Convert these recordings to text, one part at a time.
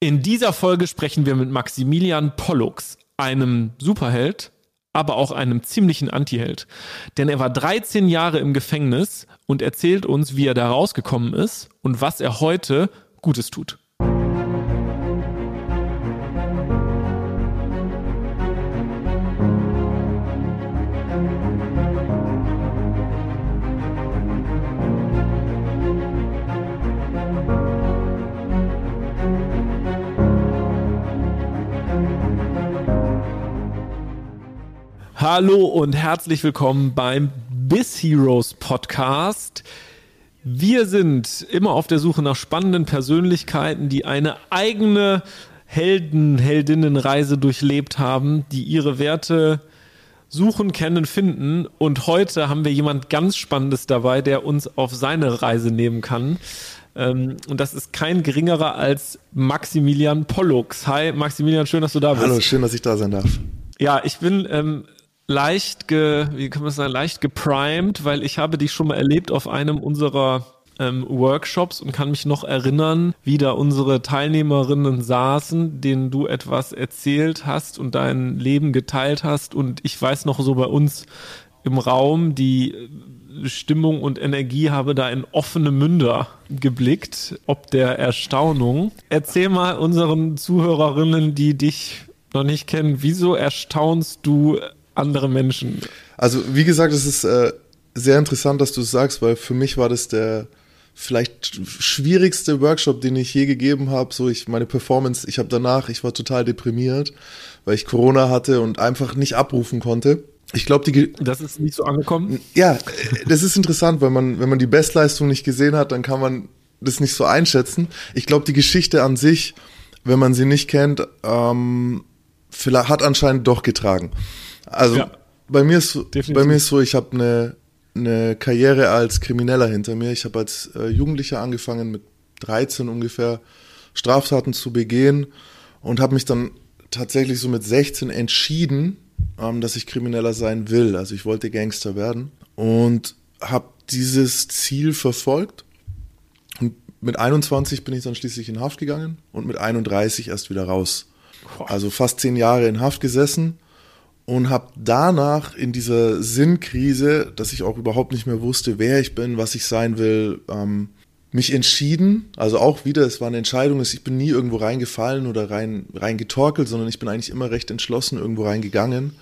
In dieser Folge sprechen wir mit Maximilian Pollux, einem Superheld, aber auch einem ziemlichen Antiheld. Denn er war 13 Jahre im Gefängnis und erzählt uns, wie er da rausgekommen ist und was er heute Gutes tut. Hallo und herzlich willkommen beim Biz Heroes Podcast. Wir sind immer auf der Suche nach spannenden Persönlichkeiten, die eine eigene Helden, Heldinnenreise durchlebt haben, die ihre Werte suchen, kennen, finden. Und heute haben wir jemand ganz Spannendes dabei, der uns auf seine Reise nehmen kann. Ähm, und das ist kein geringerer als Maximilian Pollux. Hi, Maximilian, schön, dass du da bist. Hallo, schön, dass ich da sein darf. Ja, ich bin ähm, leicht, ge, wie kann man sagen, leicht geprimed, weil ich habe dich schon mal erlebt auf einem unserer ähm, Workshops und kann mich noch erinnern, wie da unsere Teilnehmerinnen saßen, denen du etwas erzählt hast und dein Leben geteilt hast. Und ich weiß noch so bei uns im Raum, die Stimmung und Energie habe da in offene Münder geblickt, ob der Erstaunung. Erzähl mal unseren Zuhörerinnen, die dich noch nicht kennen, wieso erstaunst du andere Menschen. Also wie gesagt, es ist äh, sehr interessant, dass du es sagst, weil für mich war das der vielleicht schwierigste Workshop, den ich je gegeben habe. So ich meine Performance, ich habe danach, ich war total deprimiert, weil ich Corona hatte und einfach nicht abrufen konnte. Ich glaube, die das ist nicht so angekommen. Ja, das ist interessant, weil man, wenn man die Bestleistung nicht gesehen hat, dann kann man das nicht so einschätzen. Ich glaube, die Geschichte an sich, wenn man sie nicht kennt, ähm, vielleicht hat anscheinend doch getragen. Also ja, bei mir ist definitiv. bei mir ist so, ich habe eine eine Karriere als Krimineller hinter mir. Ich habe als äh, Jugendlicher angefangen mit 13 ungefähr Straftaten zu begehen und habe mich dann tatsächlich so mit 16 entschieden, ähm, dass ich Krimineller sein will. Also ich wollte Gangster werden und habe dieses Ziel verfolgt. Und mit 21 bin ich dann schließlich in Haft gegangen und mit 31 erst wieder raus. Also fast zehn Jahre in Haft gesessen und habe danach in dieser Sinnkrise, dass ich auch überhaupt nicht mehr wusste, wer ich bin, was ich sein will, ähm, mich entschieden, also auch wieder, es war eine Entscheidung, ich bin nie irgendwo reingefallen oder rein, reingetorkelt, sondern ich bin eigentlich immer recht entschlossen irgendwo reingegangen,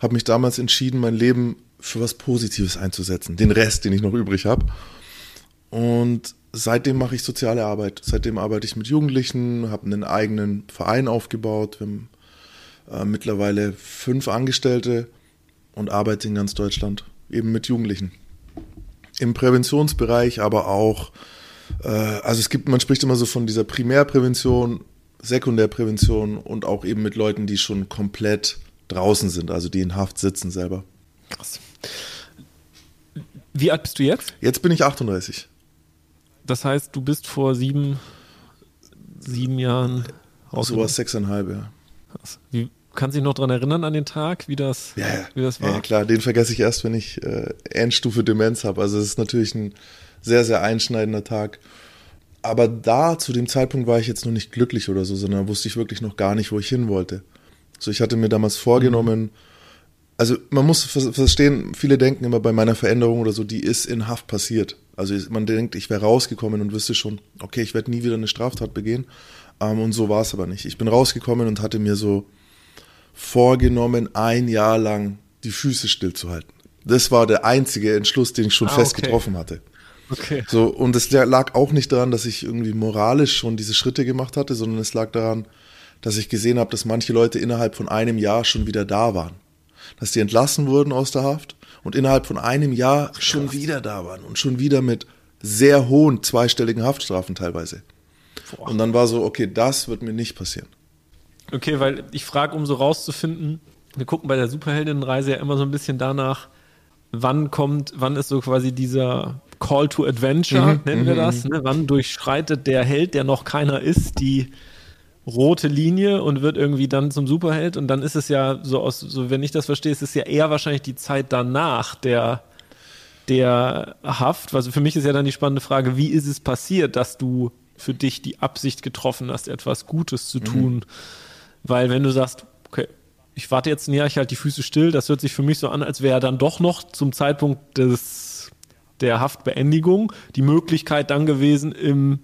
habe mich damals entschieden, mein Leben für was Positives einzusetzen, den Rest, den ich noch übrig habe. Und seitdem mache ich soziale Arbeit. Seitdem arbeite ich mit Jugendlichen, habe einen eigenen Verein aufgebaut. Wir haben äh, mittlerweile fünf Angestellte und arbeite in ganz Deutschland eben mit Jugendlichen. Im Präventionsbereich, aber auch, äh, also es gibt, man spricht immer so von dieser Primärprävention, Sekundärprävention und auch eben mit Leuten, die schon komplett draußen sind, also die in Haft sitzen selber. Krass. Wie alt bist du jetzt? Jetzt bin ich 38. Das heißt, du bist vor sieben, sieben Jahren. So was sechseinhalb, ja. Wie, kannst du dich noch daran erinnern an den Tag, wie das, ja, ja. Wie das war? Ja, klar, den vergesse ich erst, wenn ich äh, Endstufe Demenz habe. Also es ist natürlich ein sehr, sehr einschneidender Tag. Aber da, zu dem Zeitpunkt, war ich jetzt noch nicht glücklich oder so, sondern wusste ich wirklich noch gar nicht, wo ich hin wollte. So, ich hatte mir damals vorgenommen, mhm. also man muss verstehen, viele denken immer bei meiner Veränderung oder so, die ist in Haft passiert. Also man denkt, ich wäre rausgekommen und wüsste schon, okay, ich werde nie wieder eine Straftat begehen. Ähm, und so war es aber nicht. Ich bin rausgekommen und hatte mir so vorgenommen, ein Jahr lang die Füße stillzuhalten. Das war der einzige Entschluss, den ich schon ah, fest okay. getroffen hatte. Okay. So, und es lag auch nicht daran, dass ich irgendwie moralisch schon diese Schritte gemacht hatte, sondern es lag daran, dass ich gesehen habe, dass manche Leute innerhalb von einem Jahr schon wieder da waren. Dass die entlassen wurden aus der Haft und innerhalb von einem Jahr schon wieder da waren und schon wieder mit sehr hohen zweistelligen Haftstrafen teilweise. Boah. Und dann war so, okay, das wird mir nicht passieren. Okay, weil ich frage, um so rauszufinden, wir gucken bei der Superheldinnenreise ja immer so ein bisschen danach, wann kommt, wann ist so quasi dieser Call to Adventure, mhm, nennen wir mhm, das, mhm. ne? wann durchschreitet der Held, der noch keiner ist, die rote Linie und wird irgendwie dann zum Superheld und dann ist es ja so aus, so wenn ich das verstehe, ist es ja eher wahrscheinlich die Zeit danach der der Haft. Also für mich ist ja dann die spannende Frage, wie ist es passiert, dass du für dich die Absicht getroffen hast, etwas Gutes zu tun? Mhm. Weil wenn du sagst, okay, ich warte jetzt ein Jahr, ich halte die Füße still, das hört sich für mich so an, als wäre dann doch noch zum Zeitpunkt des, der Haftbeendigung die Möglichkeit dann gewesen, im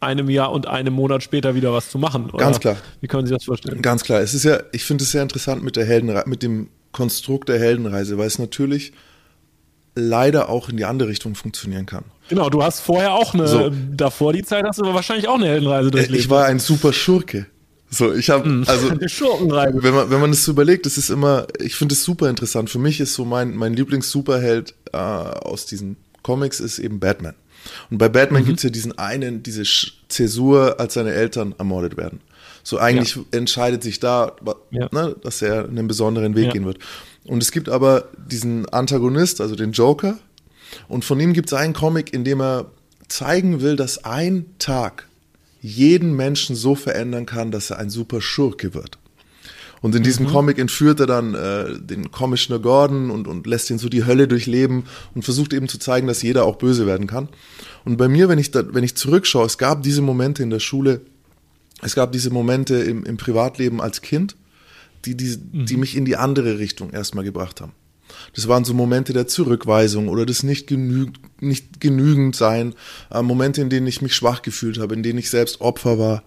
einem Jahr und einem Monat später wieder was zu machen. Oder? Ganz klar. Wie können Sie das vorstellen? Ganz klar. Es ist ja, ich finde es sehr interessant mit der Heldenreise, mit dem Konstrukt der Heldenreise, weil es natürlich leider auch in die andere Richtung funktionieren kann. Genau, du hast vorher auch eine, so. davor die Zeit hast du wahrscheinlich auch eine Heldenreise äh, durchlebt. Ich war ein super Schurke. So, ich habe hm. also wenn man wenn man es so überlegt, es ist immer, ich finde es super interessant. Für mich ist so mein mein Lieblings Superheld äh, aus diesen Comics ist eben Batman. Und bei Batman mhm. gibt es ja diesen einen, diese Zäsur, als seine Eltern ermordet werden. So eigentlich ja. entscheidet sich da, ja. ne, dass er einen besonderen Weg ja. gehen wird. Und es gibt aber diesen Antagonist, also den Joker. Und von ihm gibt es einen Comic, in dem er zeigen will, dass ein Tag jeden Menschen so verändern kann, dass er ein super Schurke wird. Und in diesem mhm. Comic entführt er dann äh, den Commissioner Gordon und, und lässt ihn so die Hölle durchleben und versucht eben zu zeigen, dass jeder auch böse werden kann. Und bei mir, wenn ich, da, wenn ich zurückschaue, es gab diese Momente in der Schule, es gab diese Momente im, im Privatleben als Kind, die, die, die mhm. mich in die andere Richtung erstmal gebracht haben. Das waren so Momente der Zurückweisung oder des nicht, genüg nicht genügend sein, äh, Momente, in denen ich mich schwach gefühlt habe, in denen ich selbst Opfer war,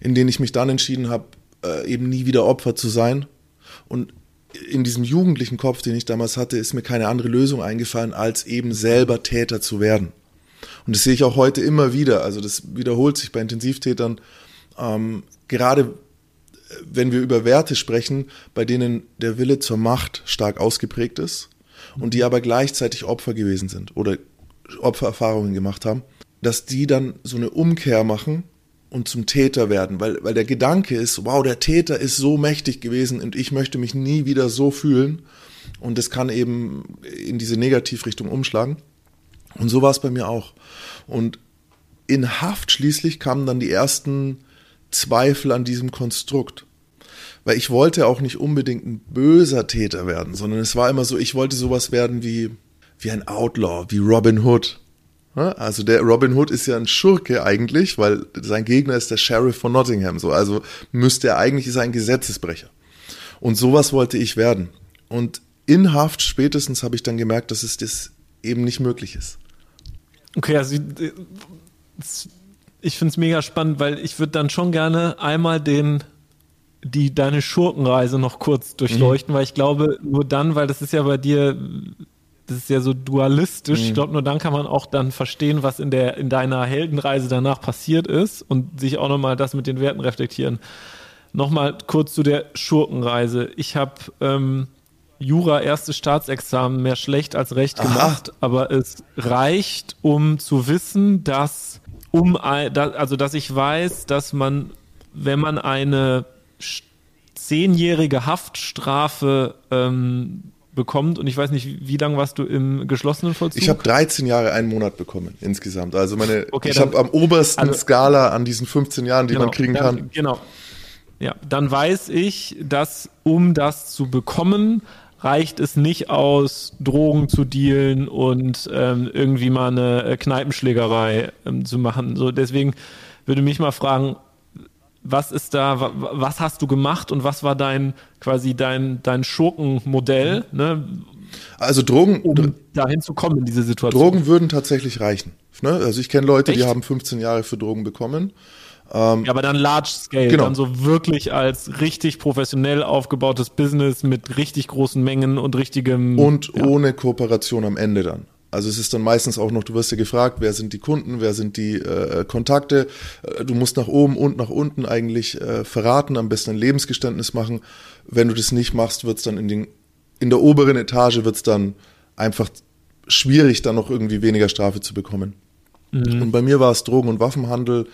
in denen ich mich dann entschieden habe, äh, eben nie wieder Opfer zu sein. Und in diesem jugendlichen Kopf, den ich damals hatte, ist mir keine andere Lösung eingefallen, als eben selber Täter zu werden. Und das sehe ich auch heute immer wieder. Also das wiederholt sich bei Intensivtätern. Ähm, gerade wenn wir über Werte sprechen, bei denen der Wille zur Macht stark ausgeprägt ist und die aber gleichzeitig Opfer gewesen sind oder Opfererfahrungen gemacht haben, dass die dann so eine Umkehr machen und zum Täter werden, weil, weil der Gedanke ist, wow, der Täter ist so mächtig gewesen und ich möchte mich nie wieder so fühlen. Und das kann eben in diese Negativrichtung umschlagen. Und so war es bei mir auch. Und in Haft schließlich kamen dann die ersten Zweifel an diesem Konstrukt. Weil ich wollte auch nicht unbedingt ein böser Täter werden, sondern es war immer so, ich wollte sowas werden wie, wie ein Outlaw, wie Robin Hood. Also der Robin Hood ist ja ein Schurke eigentlich, weil sein Gegner ist der Sheriff von Nottingham. So, also müsste er eigentlich ist ein Gesetzesbrecher. Und sowas wollte ich werden. Und in Haft spätestens habe ich dann gemerkt, dass es das eben nicht möglich ist. Okay, also ich finde es mega spannend, weil ich würde dann schon gerne einmal den die deine Schurkenreise noch kurz durchleuchten, mhm. weil ich glaube, nur dann, weil das ist ja bei dir das ist ja so dualistisch. Mhm. Ich glaube, nur dann kann man auch dann verstehen, was in der in deiner Heldenreise danach passiert ist und sich auch nochmal das mit den Werten reflektieren. Nochmal kurz zu der Schurkenreise. Ich habe ähm, Jura erstes Staatsexamen mehr schlecht als recht gemacht, Aha. aber es reicht, um zu wissen, dass um also dass ich weiß, dass man, wenn man eine zehnjährige Haftstrafe ähm, bekommt und ich weiß nicht, wie, lange warst du im geschlossenen Vollzug? Ich habe 13 Jahre einen Monat bekommen insgesamt. Also meine, okay, ich habe am obersten also, Skala an diesen 15 Jahren, die genau, man kriegen dann, kann. Genau. Ja, dann weiß ich, dass um das zu bekommen, reicht es nicht aus, Drogen zu dealen und ähm, irgendwie mal eine äh, Kneipenschlägerei ähm, zu machen. So deswegen würde mich mal fragen, was ist da, was hast du gemacht und was war dein quasi dein, dein Schurkenmodell? Ne? Also Drogen, um dahin zu kommen in diese Situation. Drogen würden tatsächlich reichen. Ne? Also ich kenne Leute, Echt? die haben 15 Jahre für Drogen bekommen. Ähm, ja, aber dann Large Scale, genau. dann so wirklich als richtig professionell aufgebautes Business mit richtig großen Mengen und richtigem. Und ja. ohne Kooperation am Ende dann. Also es ist dann meistens auch noch, du wirst ja gefragt, wer sind die Kunden, wer sind die äh, Kontakte. Äh, du musst nach oben und nach unten eigentlich äh, verraten, am besten ein Lebensgeständnis machen. Wenn du das nicht machst, wird es dann in, den, in der oberen Etage wird es dann einfach schwierig, dann noch irgendwie weniger Strafe zu bekommen. Mhm. Und bei mir war es Drogen- und Waffenhandel,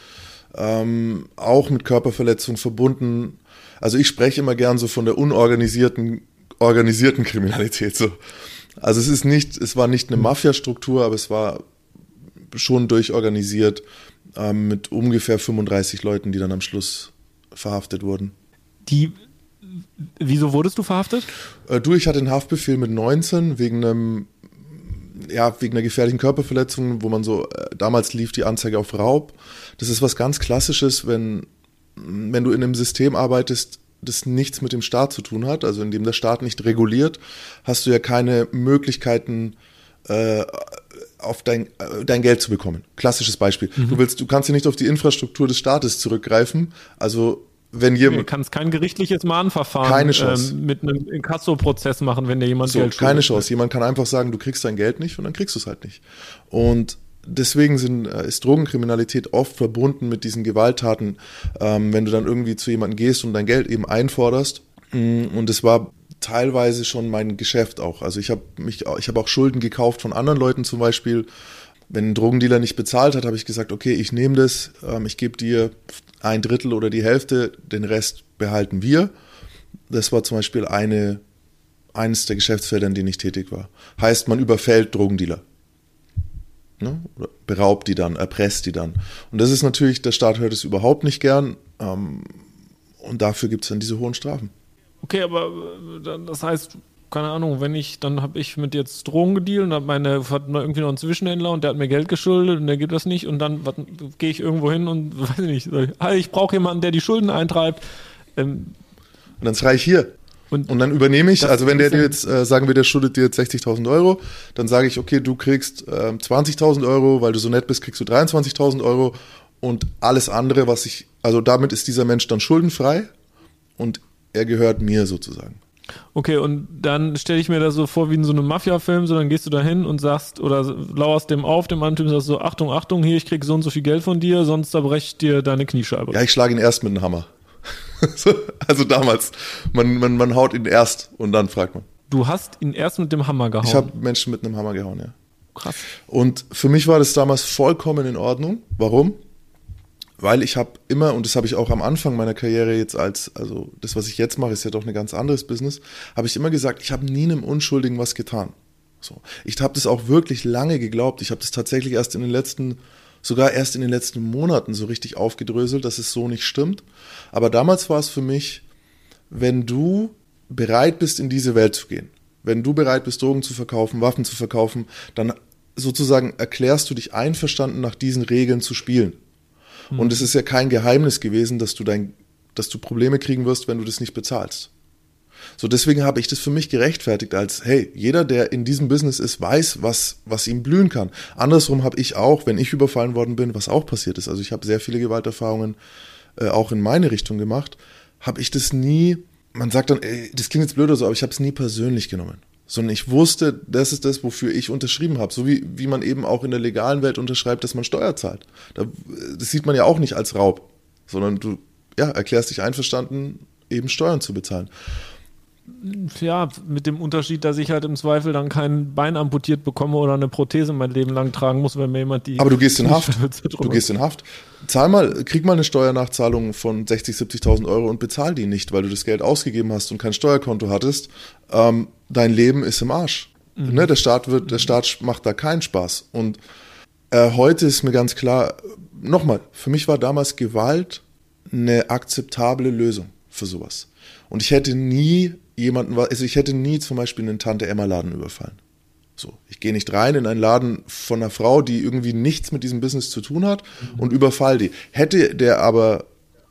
ähm, auch mit Körperverletzung verbunden. Also ich spreche immer gern so von der unorganisierten, organisierten Kriminalität. So. Also es ist nicht, es war nicht eine mhm. Mafia-Struktur, aber es war schon durchorganisiert ähm, mit ungefähr 35 Leuten, die dann am Schluss verhaftet wurden. Die, wieso wurdest du verhaftet? Äh, du, ich hatte einen Haftbefehl mit 19 wegen einem ja, wegen einer gefährlichen Körperverletzung, wo man so, äh, damals lief die Anzeige auf Raub. Das ist was ganz Klassisches, wenn, wenn du in einem System arbeitest, das nichts mit dem Staat zu tun hat, also in dem der Staat nicht reguliert, hast du ja keine Möglichkeiten, äh, auf dein, äh, dein Geld zu bekommen. Klassisches Beispiel. Mhm. Du willst, du kannst ja nicht auf die Infrastruktur des Staates zurückgreifen. Also wenn jemand. Du kannst kein gerichtliches Mahnverfahren keine Chance. Ähm, mit einem Inkasso-Prozess machen, wenn dir jemand so, Geld schuldet. Keine Chance. Jemand kann einfach sagen, du kriegst dein Geld nicht und dann kriegst du es halt nicht. Und deswegen sind, äh, ist Drogenkriminalität oft verbunden mit diesen Gewalttaten, ähm, wenn du dann irgendwie zu jemandem gehst und dein Geld eben einforderst. Mm, und es war teilweise schon mein Geschäft auch. Also ich habe mich, ich habe auch Schulden gekauft von anderen Leuten zum Beispiel. Wenn ein Drogendealer nicht bezahlt hat, habe ich gesagt, okay, ich nehme das, ähm, ich gebe dir ein Drittel oder die Hälfte, den Rest behalten wir. Das war zum Beispiel eine, eines der Geschäftsfelder, in denen ich tätig war. Heißt, man überfällt Drogendealer. Ne? Beraubt die dann, erpresst die dann. Und das ist natürlich, der Staat hört es überhaupt nicht gern. Ähm, und dafür gibt es dann diese hohen Strafen. Okay, aber äh, das heißt, keine Ahnung, wenn ich, dann habe ich mit jetzt Drogen gedealt und habe meine, hat irgendwie noch einen Zwischenhändler und der hat mir Geld geschuldet und der gibt das nicht und dann gehe ich irgendwo hin und weiß ich nicht, ich, brauche jemanden, der die Schulden eintreibt. Ähm, und dann schreibe ich hier. Und, und dann übernehme ich, also wenn der dir jetzt, äh, sagen wir, der schuldet dir jetzt 60.000 Euro, dann sage ich, okay, du kriegst äh, 20.000 Euro, weil du so nett bist, kriegst du 23.000 Euro und alles andere, was ich, also damit ist dieser Mensch dann schuldenfrei und er gehört mir sozusagen. Okay, und dann stelle ich mir das so vor wie in so einem Mafia-Film, so dann gehst du da hin und sagst oder lauerst dem auf, dem anderen Typen sagst so, Achtung, Achtung, hier, ich krieg so und so viel Geld von dir, sonst zerbreche ich dir deine Kniescheibe. Ja, ich schlage ihn erst mit einem Hammer. also damals, man, man, man haut ihn erst und dann fragt man. Du hast ihn erst mit dem Hammer gehauen? Ich habe Menschen mit einem Hammer gehauen, ja. Krass. Und für mich war das damals vollkommen in Ordnung. Warum? Weil ich habe immer, und das habe ich auch am Anfang meiner Karriere jetzt als, also das, was ich jetzt mache, ist ja doch ein ganz anderes Business, habe ich immer gesagt, ich habe nie einem Unschuldigen was getan. So. Ich habe das auch wirklich lange geglaubt. Ich habe das tatsächlich erst in den letzten, sogar erst in den letzten Monaten so richtig aufgedröselt, dass es so nicht stimmt. Aber damals war es für mich, wenn du bereit bist, in diese Welt zu gehen, wenn du bereit bist, Drogen zu verkaufen, Waffen zu verkaufen, dann sozusagen erklärst du dich einverstanden, nach diesen Regeln zu spielen. Und mhm. es ist ja kein Geheimnis gewesen, dass du dein, dass du Probleme kriegen wirst, wenn du das nicht bezahlst. So, deswegen habe ich das für mich gerechtfertigt als, hey, jeder, der in diesem Business ist, weiß, was, was ihm blühen kann. Andersrum habe ich auch, wenn ich überfallen worden bin, was auch passiert ist, also ich habe sehr viele Gewalterfahrungen äh, auch in meine Richtung gemacht, habe ich das nie, man sagt dann, ey, das klingt jetzt blöd oder so, aber ich habe es nie persönlich genommen sondern ich wusste, das ist das, wofür ich unterschrieben habe. So wie, wie man eben auch in der legalen Welt unterschreibt, dass man Steuer zahlt. Da, das sieht man ja auch nicht als Raub, sondern du ja, erklärst dich einverstanden, eben Steuern zu bezahlen. Ja, mit dem Unterschied, dass ich halt im Zweifel dann kein Bein amputiert bekomme oder eine Prothese mein Leben lang tragen muss, wenn mir jemand die. Aber du gehst in Haft. Du gehst in Haft. Zahl mal, krieg mal eine Steuernachzahlung von 60, 70.000 Euro und bezahl die nicht, weil du das Geld ausgegeben hast und kein Steuerkonto hattest. Ähm, dein Leben ist im Arsch. Mhm. Ne, der Staat wird, der Staat macht da keinen Spaß. Und äh, heute ist mir ganz klar, nochmal, für mich war damals Gewalt eine akzeptable Lösung für sowas. Und ich hätte nie jemanden, also ich hätte nie zum Beispiel einen Tante-Emma-Laden überfallen. So, ich gehe nicht rein in einen Laden von einer Frau, die irgendwie nichts mit diesem Business zu tun hat mhm. und überfall die. Hätte der aber,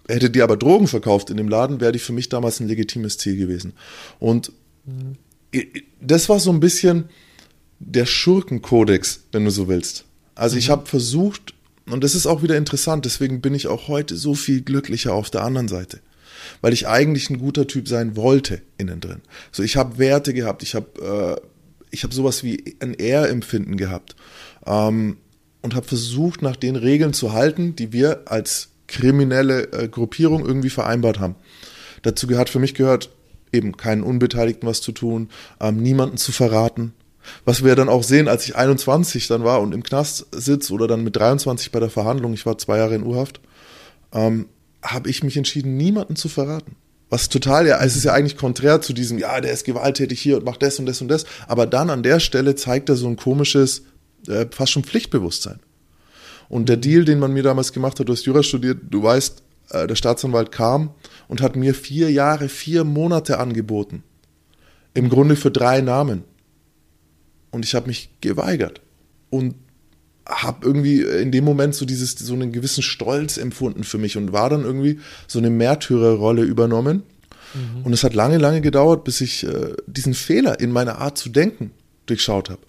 hätte die aber Drogen verkauft in dem Laden, wäre die für mich damals ein legitimes Ziel gewesen. Und mhm. Das war so ein bisschen der Schurkenkodex, wenn du so willst. Also mhm. ich habe versucht, und das ist auch wieder interessant, deswegen bin ich auch heute so viel glücklicher auf der anderen Seite weil ich eigentlich ein guter Typ sein wollte innen drin. So, ich habe Werte gehabt, ich habe äh, ich habe sowas wie ein Ehrempfinden gehabt ähm, und habe versucht, nach den Regeln zu halten, die wir als kriminelle äh, Gruppierung irgendwie vereinbart haben. Dazu gehört für mich gehört eben keinen Unbeteiligten was zu tun, ähm, niemanden zu verraten. Was wir dann auch sehen, als ich 21 dann war und im Knast sitze oder dann mit 23 bei der Verhandlung, ich war zwei Jahre in Urhaft, ähm, habe ich mich entschieden, niemanden zu verraten. Was total, ja, es ist ja eigentlich konträr zu diesem, ja, der ist gewalttätig hier und macht das und das und das. Aber dann an der Stelle zeigt er so ein komisches, äh, fast schon Pflichtbewusstsein. Und der Deal, den man mir damals gemacht hat, du hast Jura studiert, du weißt, äh, der Staatsanwalt kam und hat mir vier Jahre, vier Monate angeboten. Im Grunde für drei Namen. und ich habe mich geweigert und habe irgendwie in dem Moment so dieses so einen gewissen Stolz empfunden für mich und war dann irgendwie so eine Märtyrerrolle übernommen. Mhm. Und es hat lange, lange gedauert, bis ich äh, diesen Fehler in meiner Art zu denken durchschaut habe.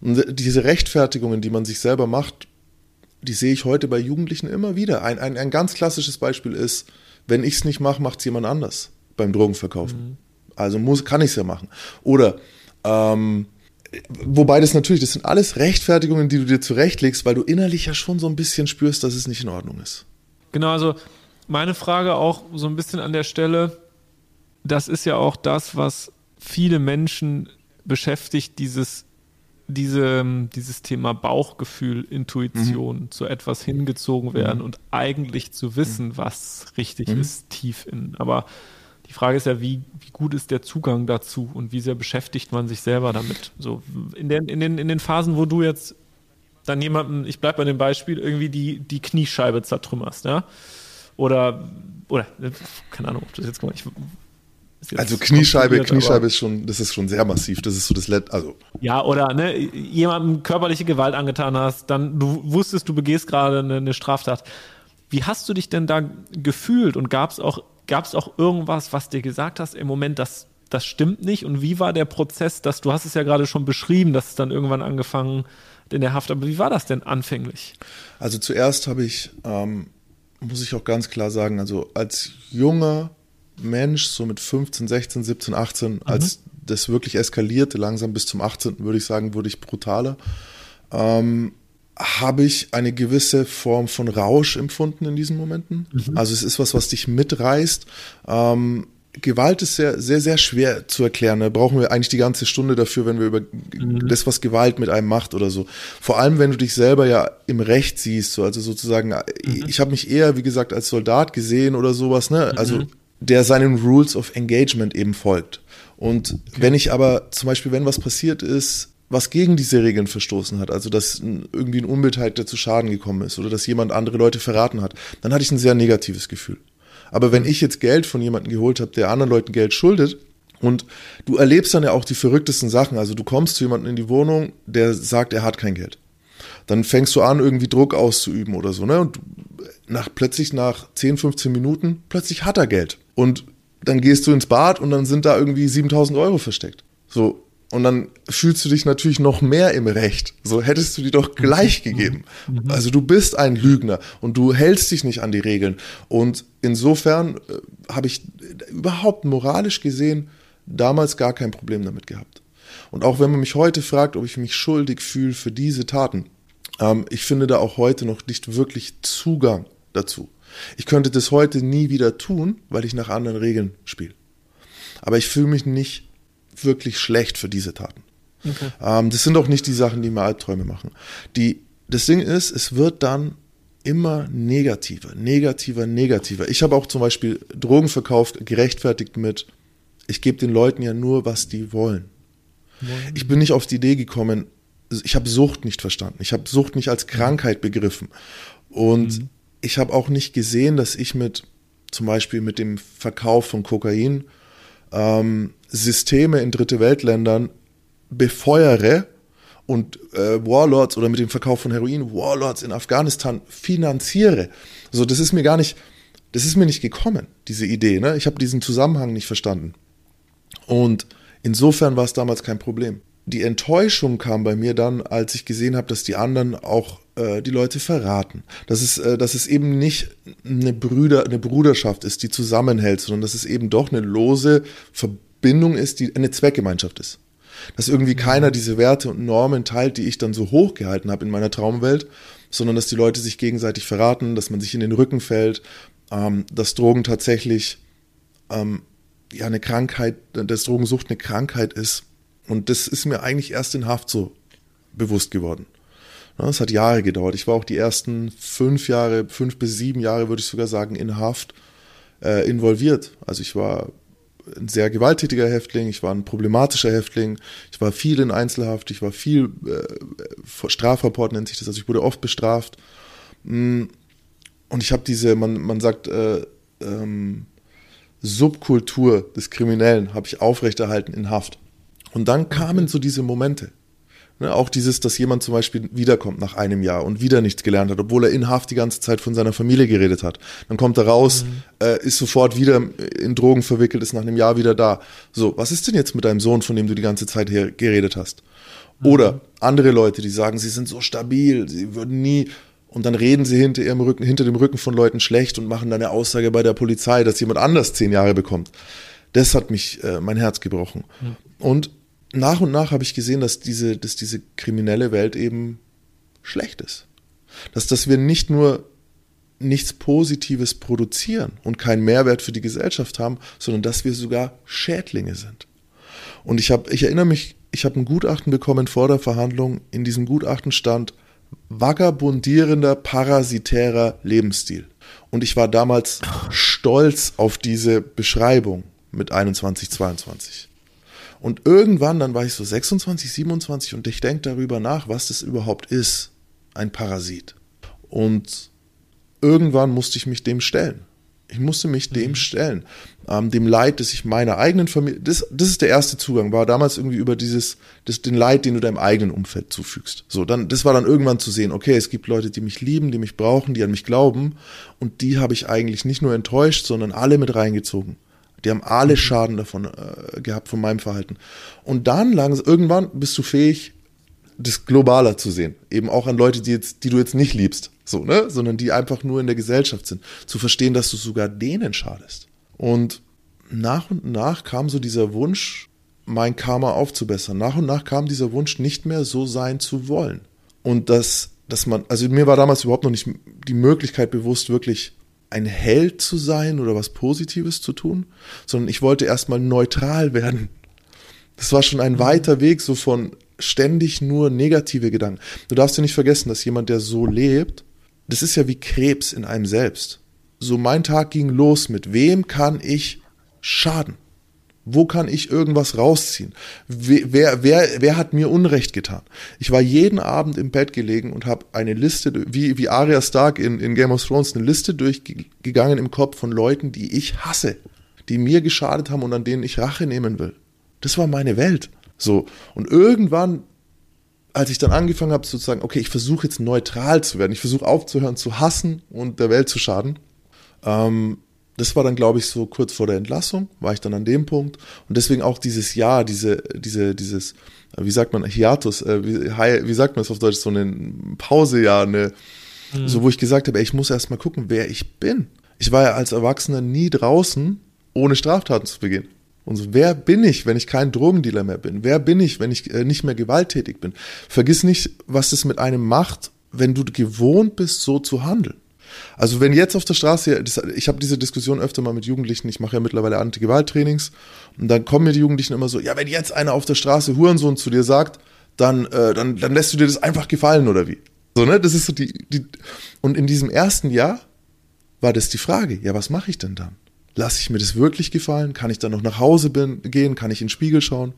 Und diese Rechtfertigungen, die man sich selber macht, die sehe ich heute bei Jugendlichen immer wieder. Ein, ein, ein ganz klassisches Beispiel ist, wenn ich es nicht mache, macht es jemand anders beim Drogenverkaufen. Mhm. Also muss, kann ich es ja machen. Oder ähm, wobei das natürlich, das sind alles Rechtfertigungen, die du dir zurechtlegst, weil du innerlich ja schon so ein bisschen spürst, dass es nicht in Ordnung ist. Genau, also meine Frage auch so ein bisschen an der Stelle, das ist ja auch das, was viele Menschen beschäftigt, dieses diese, dieses Thema Bauchgefühl, Intuition, mhm. zu etwas hingezogen werden mhm. und eigentlich zu wissen, mhm. was richtig mhm. ist, tief in. Aber die Frage ist ja, wie, wie gut ist der Zugang dazu und wie sehr beschäftigt man sich selber damit? So in den, in den, in den Phasen, wo du jetzt dann jemanden, ich bleib bei dem Beispiel, irgendwie die, die Kniescheibe zertrümmerst, ja? Oder, oder, keine Ahnung, ob das jetzt, ich also Kniescheibe, Kniescheibe ist schon, das ist schon sehr massiv. Das ist so das Let also. Ja, oder ne, jemandem körperliche Gewalt angetan hast, dann du wusstest, du begehst gerade eine, eine Straftat. Wie hast du dich denn da gefühlt und gab es auch, gab's auch irgendwas, was dir gesagt hast im Moment, das, das stimmt nicht? Und wie war der Prozess, dass du hast es ja gerade schon beschrieben, dass es dann irgendwann angefangen in der Haft, aber wie war das denn anfänglich? Also zuerst habe ich, ähm, muss ich auch ganz klar sagen, also als junger Mensch, so mit 15, 16, 17, 18, mhm. als das wirklich eskalierte, langsam bis zum 18. würde ich sagen, wurde ich brutaler, ähm, habe ich eine gewisse Form von Rausch empfunden in diesen Momenten. Mhm. Also es ist was, was dich mitreißt. Ähm, Gewalt ist sehr, sehr, sehr schwer zu erklären. Da brauchen wir eigentlich die ganze Stunde dafür, wenn wir über mhm. das, was Gewalt mit einem macht oder so. Vor allem, wenn du dich selber ja im Recht siehst. So. Also sozusagen, mhm. ich habe mich eher, wie gesagt, als Soldat gesehen oder sowas. Ne? Also mhm der seinen Rules of Engagement eben folgt. Und okay. wenn ich aber zum Beispiel, wenn was passiert ist, was gegen diese Regeln verstoßen hat, also dass irgendwie ein Unbeteiligter zu Schaden gekommen ist oder dass jemand andere Leute verraten hat, dann hatte ich ein sehr negatives Gefühl. Aber wenn ich jetzt Geld von jemandem geholt habe, der anderen Leuten Geld schuldet, und du erlebst dann ja auch die verrücktesten Sachen. Also du kommst zu jemandem in die Wohnung, der sagt, er hat kein Geld. Dann fängst du an, irgendwie Druck auszuüben oder so, ne? Und nach plötzlich nach 10, 15 Minuten, plötzlich hat er Geld. Und dann gehst du ins Bad und dann sind da irgendwie 7000 Euro versteckt. So. Und dann fühlst du dich natürlich noch mehr im Recht. So hättest du die doch gleich mhm. gegeben. Mhm. Also du bist ein Lügner und du hältst dich nicht an die Regeln. Und insofern äh, habe ich überhaupt moralisch gesehen damals gar kein Problem damit gehabt. Und auch wenn man mich heute fragt, ob ich mich schuldig fühle für diese Taten, ähm, ich finde da auch heute noch nicht wirklich Zugang dazu. Ich könnte das heute nie wieder tun, weil ich nach anderen Regeln spiele. Aber ich fühle mich nicht wirklich schlecht für diese Taten. Okay. Ähm, das sind auch nicht die Sachen, die mir Albträume machen. Die, das Ding ist, es wird dann immer negativer, negativer, negativer. Ich habe auch zum Beispiel Drogen verkauft, gerechtfertigt mit, ich gebe den Leuten ja nur, was die wollen. Ich bin nicht auf die Idee gekommen, ich habe Sucht nicht verstanden. Ich habe Sucht nicht als Krankheit begriffen. Und mhm ich habe auch nicht gesehen, dass ich mit zum Beispiel mit dem Verkauf von Kokain ähm, Systeme in dritte Weltländern befeuere und äh, Warlords oder mit dem Verkauf von Heroin Warlords in Afghanistan finanziere. Also das ist mir gar nicht, das ist mir nicht gekommen, diese Idee. Ne? Ich habe diesen Zusammenhang nicht verstanden. Und insofern war es damals kein Problem. Die Enttäuschung kam bei mir dann, als ich gesehen habe, dass die anderen auch die Leute verraten. Dass es, äh, dass es eben nicht eine, Brüder, eine Bruderschaft ist, die zusammenhält, sondern dass es eben doch eine lose Verbindung ist, die eine Zweckgemeinschaft ist. Dass irgendwie keiner diese Werte und Normen teilt, die ich dann so hochgehalten habe in meiner Traumwelt, sondern dass die Leute sich gegenseitig verraten, dass man sich in den Rücken fällt, ähm, dass Drogen tatsächlich ähm, ja eine Krankheit, dass Drogensucht eine Krankheit ist. Und das ist mir eigentlich erst in Haft so bewusst geworden. Es hat Jahre gedauert. Ich war auch die ersten fünf Jahre, fünf bis sieben Jahre, würde ich sogar sagen, in Haft äh, involviert. Also ich war ein sehr gewalttätiger Häftling, ich war ein problematischer Häftling, ich war viel in Einzelhaft, ich war viel, äh, Strafrapport nennt sich das, also ich wurde oft bestraft. Mm, und ich habe diese, man, man sagt, äh, ähm, Subkultur des Kriminellen habe ich aufrechterhalten in Haft. Und dann kamen so diese Momente Ne, auch dieses, dass jemand zum Beispiel wiederkommt nach einem Jahr und wieder nichts gelernt hat, obwohl er in Haft die ganze Zeit von seiner Familie geredet hat. Dann kommt er raus, mhm. äh, ist sofort wieder in Drogen verwickelt, ist nach einem Jahr wieder da. So, was ist denn jetzt mit deinem Sohn, von dem du die ganze Zeit her geredet hast? Mhm. Oder andere Leute, die sagen, sie sind so stabil, sie würden nie, und dann reden sie hinter ihrem Rücken, hinter dem Rücken von Leuten schlecht und machen dann eine Aussage bei der Polizei, dass jemand anders zehn Jahre bekommt. Das hat mich äh, mein Herz gebrochen. Mhm. Und nach und nach habe ich gesehen, dass diese, dass diese kriminelle Welt eben schlecht ist. Dass, dass wir nicht nur nichts Positives produzieren und keinen Mehrwert für die Gesellschaft haben, sondern dass wir sogar Schädlinge sind. Und ich habe, ich erinnere mich, ich habe ein Gutachten bekommen vor der Verhandlung. In diesem Gutachten stand vagabundierender, parasitärer Lebensstil. Und ich war damals stolz auf diese Beschreibung mit 21, 22. Und irgendwann, dann war ich so 26, 27 und ich denke darüber nach, was das überhaupt ist, ein Parasit. Und irgendwann musste ich mich dem stellen. Ich musste mich dem mhm. stellen, ähm, dem Leid, das ich meiner eigenen Familie, das, das ist der erste Zugang, war damals irgendwie über dieses, das, den Leid, den du deinem eigenen Umfeld zufügst. So, dann, das war dann irgendwann zu sehen, okay, es gibt Leute, die mich lieben, die mich brauchen, die an mich glauben und die habe ich eigentlich nicht nur enttäuscht, sondern alle mit reingezogen. Die haben alle mhm. Schaden davon äh, gehabt von meinem Verhalten. Und dann langsam, irgendwann bist du fähig, das globaler zu sehen. Eben auch an Leute, die jetzt, die du jetzt nicht liebst, so, ne, sondern die einfach nur in der Gesellschaft sind. Zu verstehen, dass du sogar denen schadest. Und nach und nach kam so dieser Wunsch, mein Karma aufzubessern. Nach und nach kam dieser Wunsch, nicht mehr so sein zu wollen. Und dass, dass man, also mir war damals überhaupt noch nicht die Möglichkeit bewusst, wirklich ein Held zu sein oder was Positives zu tun, sondern ich wollte erstmal neutral werden. Das war schon ein weiter Weg, so von ständig nur negative Gedanken. Du darfst ja nicht vergessen, dass jemand, der so lebt, das ist ja wie Krebs in einem selbst. So mein Tag ging los mit wem kann ich schaden? Wo kann ich irgendwas rausziehen? Wer, wer, wer hat mir Unrecht getan? Ich war jeden Abend im Bett gelegen und habe eine Liste, wie, wie Arya Stark in, in Game of Thrones, eine Liste durchgegangen im Kopf von Leuten, die ich hasse, die mir geschadet haben und an denen ich Rache nehmen will. Das war meine Welt. So. Und irgendwann, als ich dann angefangen habe zu sagen, okay, ich versuche jetzt neutral zu werden, ich versuche aufzuhören zu hassen und der Welt zu schaden, ähm, das war dann, glaube ich, so kurz vor der Entlassung, war ich dann an dem Punkt. Und deswegen auch dieses Jahr, diese, diese, dieses, wie sagt man, Hiatus, äh, wie, wie sagt man es auf Deutsch, so eine Pausejahr, eine, mhm. so wo ich gesagt habe, ey, ich muss erst mal gucken, wer ich bin. Ich war ja als Erwachsener nie draußen, ohne Straftaten zu begehen. Und so, wer bin ich, wenn ich kein Drogendealer mehr bin? Wer bin ich, wenn ich äh, nicht mehr gewalttätig bin? Vergiss nicht, was das mit einem macht, wenn du gewohnt bist, so zu handeln. Also wenn jetzt auf der Straße, ich habe diese Diskussion öfter mal mit Jugendlichen, ich mache ja mittlerweile Anti-Gewalt-Trainings und dann kommen mir die Jugendlichen immer so, ja, wenn jetzt einer auf der Straße Hurensohn zu dir sagt, dann, äh, dann, dann lässt du dir das einfach gefallen oder wie? So, ne? Das ist so die, die. Und in diesem ersten Jahr war das die Frage, ja, was mache ich denn dann? Lasse ich mir das wirklich gefallen? Kann ich dann noch nach Hause bin, gehen? Kann ich in den Spiegel schauen?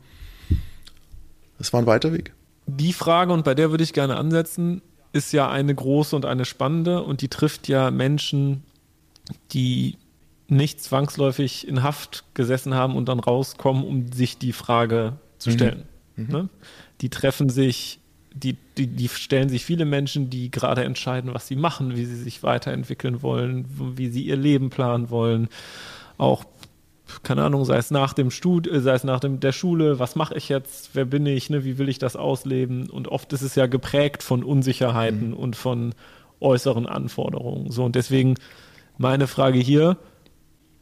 Das war ein weiter Weg. Die Frage, und bei der würde ich gerne ansetzen, ist ja eine große und eine spannende und die trifft ja Menschen, die nicht zwangsläufig in Haft gesessen haben und dann rauskommen, um sich die Frage zu mhm. stellen. Mhm. Ne? Die treffen sich, die, die, die stellen sich viele Menschen, die gerade entscheiden, was sie machen, wie sie sich weiterentwickeln wollen, wie sie ihr Leben planen wollen. Auch keine Ahnung, sei es nach dem Stud äh, sei es nach dem, der Schule, was mache ich jetzt, wer bin ich, ne, wie will ich das ausleben? Und oft ist es ja geprägt von Unsicherheiten mhm. und von äußeren Anforderungen. So, und deswegen meine Frage hier,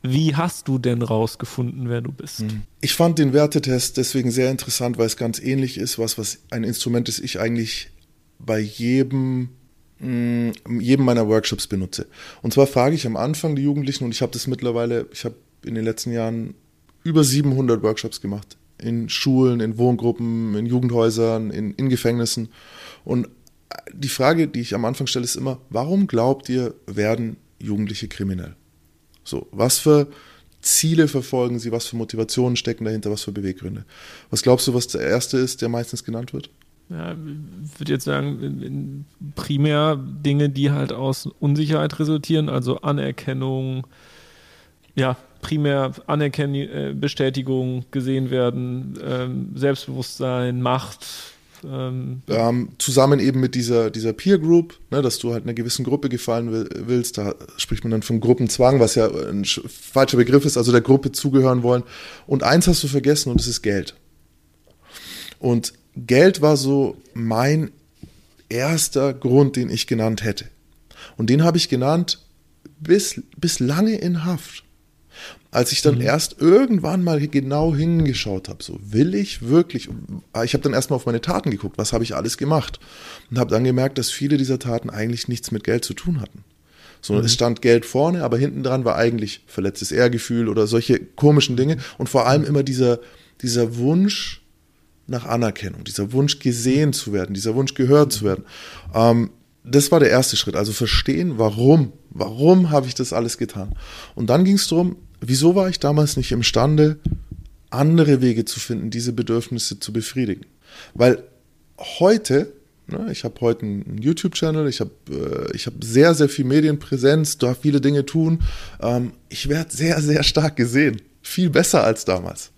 wie hast du denn rausgefunden, wer du bist? Mhm. Ich fand den Wertetest deswegen sehr interessant, weil es ganz ähnlich ist, was, was ein Instrument ist, ich eigentlich bei jedem mm, jedem meiner Workshops benutze. Und zwar frage ich am Anfang die Jugendlichen, und ich habe das mittlerweile, ich habe in den letzten Jahren über 700 Workshops gemacht. In Schulen, in Wohngruppen, in Jugendhäusern, in, in Gefängnissen. Und die Frage, die ich am Anfang stelle, ist immer, warum glaubt ihr, werden Jugendliche kriminell? So, was für Ziele verfolgen sie, was für Motivationen stecken dahinter, was für Beweggründe? Was glaubst du, was der erste ist, der meistens genannt wird? Ja, ich würde jetzt sagen, primär Dinge, die halt aus Unsicherheit resultieren, also Anerkennung, ja, primär Anerkennung, äh, Bestätigung gesehen werden, ähm, Selbstbewusstsein, Macht, Ähm, ähm, zusammen eben mit dieser, dieser Peer Group, ne, dass du halt einer gewissen Gruppe gefallen will, willst. Da spricht man dann von Gruppenzwang, was ja ein falscher Begriff ist, also der Gruppe zugehören wollen. Und eins hast du vergessen und das ist Geld. Und Geld war so mein erster Grund, den ich genannt hätte. Und den habe ich genannt bis, bis lange in Haft. Als ich dann mhm. erst irgendwann mal genau hingeschaut habe, so will ich wirklich, ich habe dann erstmal auf meine Taten geguckt, was habe ich alles gemacht und habe dann gemerkt, dass viele dieser Taten eigentlich nichts mit Geld zu tun hatten. So, mhm. es stand Geld vorne, aber hinten dran war eigentlich verletztes Ehrgefühl oder solche komischen Dinge und vor allem immer dieser, dieser Wunsch nach Anerkennung, dieser Wunsch gesehen zu werden, dieser Wunsch gehört zu werden. Ähm, das war der erste Schritt, also verstehen, warum, warum habe ich das alles getan. Und dann ging es darum, wieso war ich damals nicht imstande, andere Wege zu finden, diese Bedürfnisse zu befriedigen? Weil heute, ne, ich habe heute einen YouTube-Channel, ich habe äh, hab sehr, sehr viel Medienpräsenz, darf viele Dinge tun. Ähm, ich werde sehr, sehr stark gesehen. Viel besser als damals.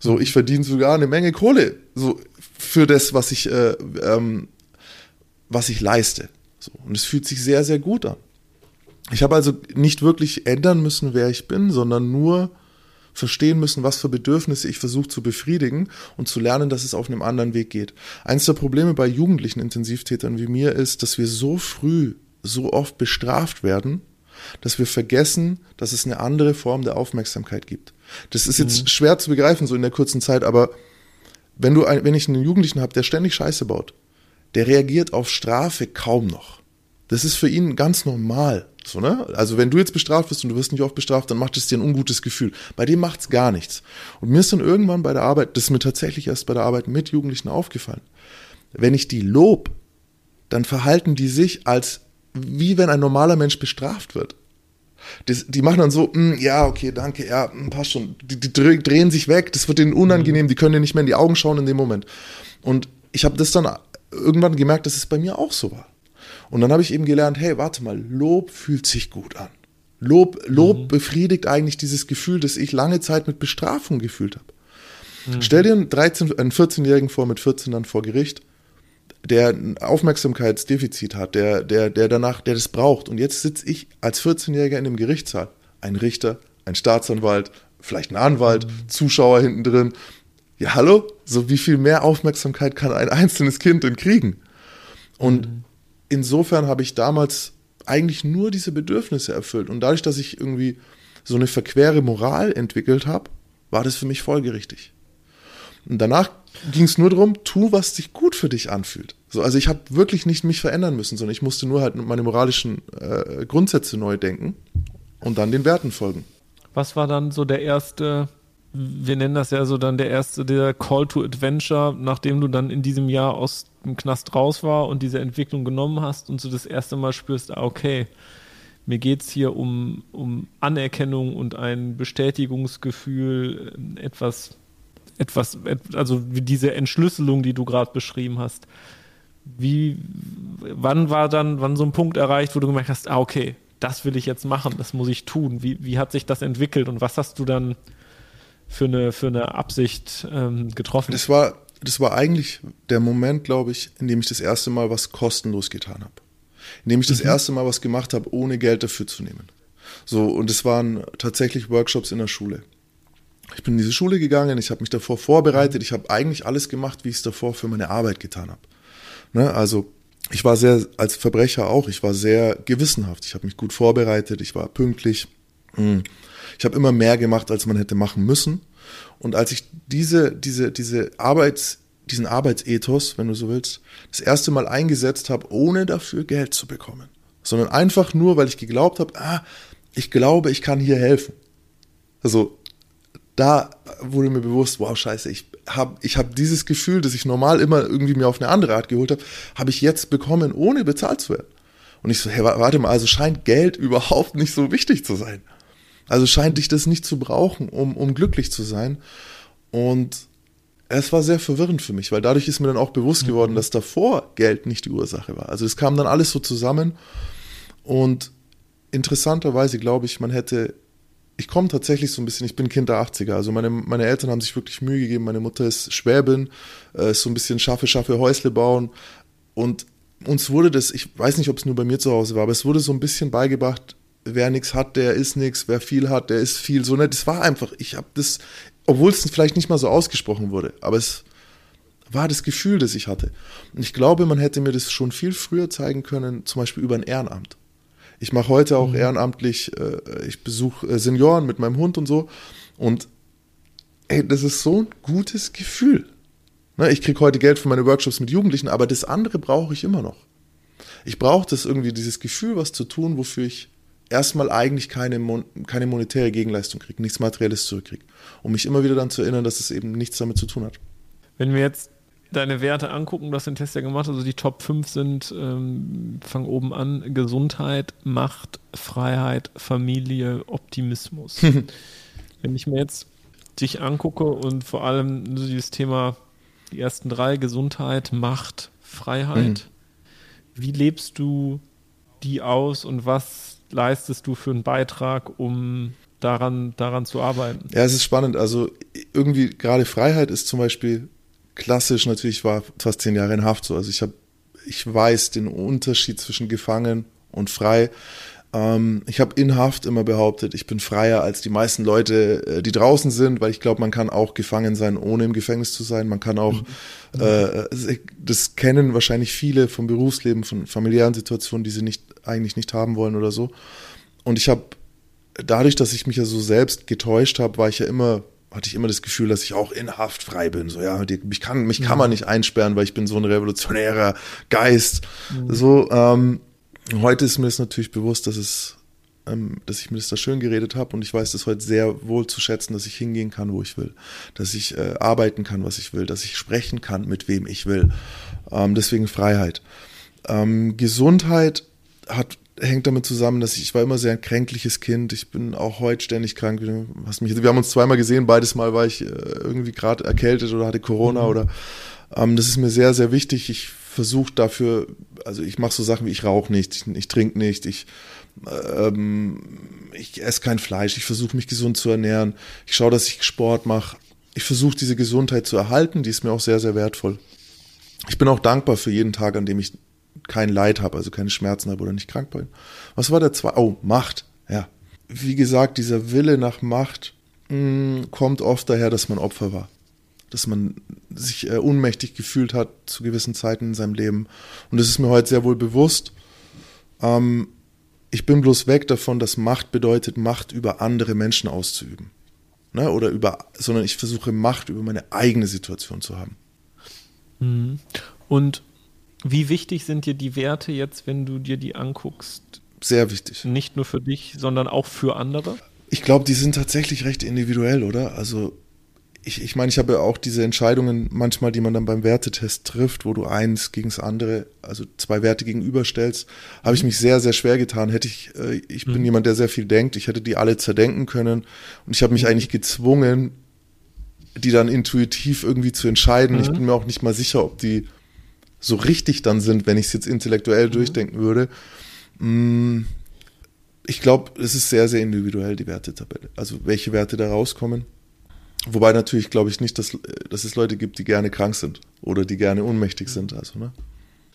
So, ich verdiene sogar eine Menge Kohle so für das, was ich, äh, ähm, was ich leiste. So, und es fühlt sich sehr, sehr gut an. Ich habe also nicht wirklich ändern müssen, wer ich bin, sondern nur verstehen müssen, was für Bedürfnisse ich versuche zu befriedigen und zu lernen, dass es auf einem anderen Weg geht. Eines der Probleme bei jugendlichen Intensivtätern wie mir ist, dass wir so früh, so oft bestraft werden, dass wir vergessen, dass es eine andere Form der Aufmerksamkeit gibt. Das ist jetzt mhm. schwer zu begreifen, so in der kurzen Zeit, aber wenn du ein, wenn ich einen Jugendlichen habe, der ständig Scheiße baut, der reagiert auf Strafe kaum noch. Das ist für ihn ganz normal. So, ne? Also wenn du jetzt bestraft wirst und du wirst nicht oft bestraft, dann macht es dir ein ungutes Gefühl. Bei dem macht es gar nichts. Und mir ist dann irgendwann bei der Arbeit, das ist mir tatsächlich erst bei der Arbeit mit Jugendlichen aufgefallen. Wenn ich die lob, dann verhalten die sich als wie wenn ein normaler Mensch bestraft wird. Das, die machen dann so, mm, ja, okay, danke, ja, mm, passt schon. Die, die drehen sich weg, das wird denen unangenehm, die können dir nicht mehr in die Augen schauen in dem Moment. Und ich habe das dann irgendwann gemerkt, dass es bei mir auch so war. Und dann habe ich eben gelernt, hey, warte mal, Lob fühlt sich gut an. Lob, Lob mhm. befriedigt eigentlich dieses Gefühl, das ich lange Zeit mit Bestrafung gefühlt habe. Mhm. Stell dir einen, 13, einen 14-Jährigen vor, mit 14 dann vor Gericht, der ein Aufmerksamkeitsdefizit hat, der, der, der danach, der das braucht. Und jetzt sitze ich als 14-Jähriger in dem Gerichtssaal. Ein Richter, ein Staatsanwalt, vielleicht ein Anwalt, mhm. Zuschauer hinten drin. Ja, hallo? So wie viel mehr Aufmerksamkeit kann ein einzelnes Kind denn kriegen? Und mhm insofern habe ich damals eigentlich nur diese Bedürfnisse erfüllt. Und dadurch, dass ich irgendwie so eine verquere Moral entwickelt habe, war das für mich folgerichtig. Und danach ging es nur darum, tu, was sich gut für dich anfühlt. So, also ich habe wirklich nicht mich verändern müssen, sondern ich musste nur halt meine moralischen äh, Grundsätze neu denken und dann den Werten folgen. Was war dann so der erste wir nennen das ja so dann der erste, der Call to Adventure, nachdem du dann in diesem Jahr aus dem Knast raus war und diese Entwicklung genommen hast und so das erste Mal spürst, ah, okay, mir geht es hier um, um Anerkennung und ein Bestätigungsgefühl, etwas, etwas, also diese Entschlüsselung, die du gerade beschrieben hast. Wie, wann war dann, wann so ein Punkt erreicht, wo du gemerkt hast, ah, okay, das will ich jetzt machen, das muss ich tun. Wie, wie hat sich das entwickelt und was hast du dann für eine, für eine Absicht ähm, getroffen? Das war, das war eigentlich der Moment, glaube ich, in dem ich das erste Mal was kostenlos getan habe. In dem ich das mhm. erste Mal was gemacht habe, ohne Geld dafür zu nehmen. So, und es waren tatsächlich Workshops in der Schule. Ich bin in diese Schule gegangen, ich habe mich davor vorbereitet, ich habe eigentlich alles gemacht, wie ich es davor für meine Arbeit getan habe. Ne? Also ich war sehr, als Verbrecher auch, ich war sehr gewissenhaft, ich habe mich gut vorbereitet, ich war pünktlich. Hm. Ich habe immer mehr gemacht, als man hätte machen müssen. Und als ich diese, diese, diese Arbeits, diesen Arbeitsethos, wenn du so willst, das erste Mal eingesetzt habe, ohne dafür Geld zu bekommen, sondern einfach nur, weil ich geglaubt habe, ah, ich glaube, ich kann hier helfen. Also da wurde mir bewusst, wow, scheiße, ich habe ich hab dieses Gefühl, das ich normal immer irgendwie mir auf eine andere Art geholt habe, habe ich jetzt bekommen, ohne bezahlt zu werden. Und ich so, hey, warte mal, also scheint Geld überhaupt nicht so wichtig zu sein. Also scheint dich das nicht zu brauchen, um, um glücklich zu sein. Und es war sehr verwirrend für mich, weil dadurch ist mir dann auch bewusst mhm. geworden, dass davor Geld nicht die Ursache war. Also es kam dann alles so zusammen und interessanterweise glaube ich, man hätte ich komme tatsächlich so ein bisschen, ich bin Kind der 80er. Also meine, meine Eltern haben sich wirklich Mühe gegeben. Meine Mutter ist Schwäbin, äh, ist so ein bisschen schaffe, schaffe Häusle bauen. Und uns wurde das, ich weiß nicht, ob es nur bei mir zu Hause war, aber es wurde so ein bisschen beigebracht, wer nichts hat, der ist nichts, wer viel hat, der ist viel. So, ne? Das war einfach, ich habe das, obwohl es vielleicht nicht mal so ausgesprochen wurde, aber es war das Gefühl, das ich hatte. Und ich glaube, man hätte mir das schon viel früher zeigen können, zum Beispiel über ein Ehrenamt. Ich mache heute auch mhm. ehrenamtlich, äh, ich besuche äh, Senioren mit meinem Hund und so. Und ey, das ist so ein gutes Gefühl. Ne, ich kriege heute Geld für meine Workshops mit Jugendlichen, aber das andere brauche ich immer noch. Ich brauche das irgendwie, dieses Gefühl, was zu tun, wofür ich erstmal eigentlich keine, Mon keine monetäre Gegenleistung kriege, nichts Materielles zurückkriege. Um mich immer wieder dann zu erinnern, dass es eben nichts damit zu tun hat. Wenn wir jetzt deine Werte angucken, du hast den Test ja gemacht, also die Top 5 sind, ähm, fang oben an, Gesundheit, Macht, Freiheit, Familie, Optimismus. Wenn ich mir jetzt dich angucke und vor allem dieses Thema, die ersten drei, Gesundheit, Macht, Freiheit, mhm. wie lebst du die aus und was leistest du für einen Beitrag, um daran, daran zu arbeiten? Ja, es ist spannend. Also irgendwie gerade Freiheit ist zum Beispiel klassisch natürlich war fast zehn Jahre in Haft so. Also ich habe, ich weiß den Unterschied zwischen gefangen und frei. Ähm, ich habe in Haft immer behauptet, ich bin freier als die meisten Leute, äh, die draußen sind, weil ich glaube, man kann auch gefangen sein, ohne im Gefängnis zu sein. Man kann auch, mhm. äh, das kennen wahrscheinlich viele vom Berufsleben, von familiären Situationen, die sie nicht eigentlich nicht haben wollen oder so. Und ich habe dadurch, dass ich mich ja so selbst getäuscht habe, war ich ja immer hatte ich immer das Gefühl, dass ich auch in Haft frei bin. So, ja, mich kann, mich kann man nicht einsperren, weil ich bin so ein revolutionärer Geist. Mhm. So, ähm, heute ist mir das natürlich bewusst, dass es, ähm, dass ich mir das da schön geredet habe und ich weiß das heute sehr wohl zu schätzen, dass ich hingehen kann, wo ich will, dass ich äh, arbeiten kann, was ich will, dass ich sprechen kann, mit wem ich will. Ähm, deswegen Freiheit. Ähm, Gesundheit hat hängt damit zusammen, dass ich, ich war immer sehr ein kränkliches Kind. Ich bin auch heute ständig krank. Was mich, wir haben uns zweimal gesehen, beides Mal war ich äh, irgendwie gerade erkältet oder hatte Corona mhm. oder ähm, das ist mir sehr, sehr wichtig. Ich versuche dafür, also ich mache so Sachen wie ich rauche nicht, ich, ich trinke nicht, ich ähm, ich esse kein Fleisch, ich versuche mich gesund zu ernähren, ich schaue, dass ich Sport mache. Ich versuche diese Gesundheit zu erhalten, die ist mir auch sehr, sehr wertvoll. Ich bin auch dankbar für jeden Tag, an dem ich kein Leid habe, also keine Schmerzen habe oder nicht krank bin. Was war der zwei? Oh, Macht. Ja. Wie gesagt, dieser Wille nach Macht mh, mm, kommt oft daher, dass man Opfer war. Dass man sich äh, ohnmächtig gefühlt hat zu gewissen Zeiten in seinem Leben. Und das ist mir heute sehr wohl bewusst. Ähm, ich bin bloß weg davon, dass Macht bedeutet, Macht über andere Menschen auszuüben. Ne? Oder über, sondern ich versuche Macht über meine eigene Situation zu haben. Mhm. Und wie wichtig sind dir die Werte jetzt, wenn du dir die anguckst? Sehr wichtig. Nicht nur für dich, sondern auch für andere? Ich glaube, die sind tatsächlich recht individuell, oder? Also ich, ich meine, ich habe ja auch diese Entscheidungen manchmal, die man dann beim Wertetest trifft, wo du eins gegen das andere, also zwei Werte gegenüberstellst, habe ich mich sehr, sehr schwer getan. Hätte ich, äh, ich bin mhm. jemand, der sehr viel denkt, ich hätte die alle zerdenken können und ich habe mich mhm. eigentlich gezwungen, die dann intuitiv irgendwie zu entscheiden. Mhm. Ich bin mir auch nicht mal sicher, ob die so richtig dann sind, wenn ich es jetzt intellektuell mhm. durchdenken würde. Mm, ich glaube, es ist sehr, sehr individuell, die Wertetabelle. Also welche Werte da rauskommen. Wobei natürlich glaube ich nicht, dass, dass es Leute gibt, die gerne krank sind oder die gerne ohnmächtig sind. Also, ne?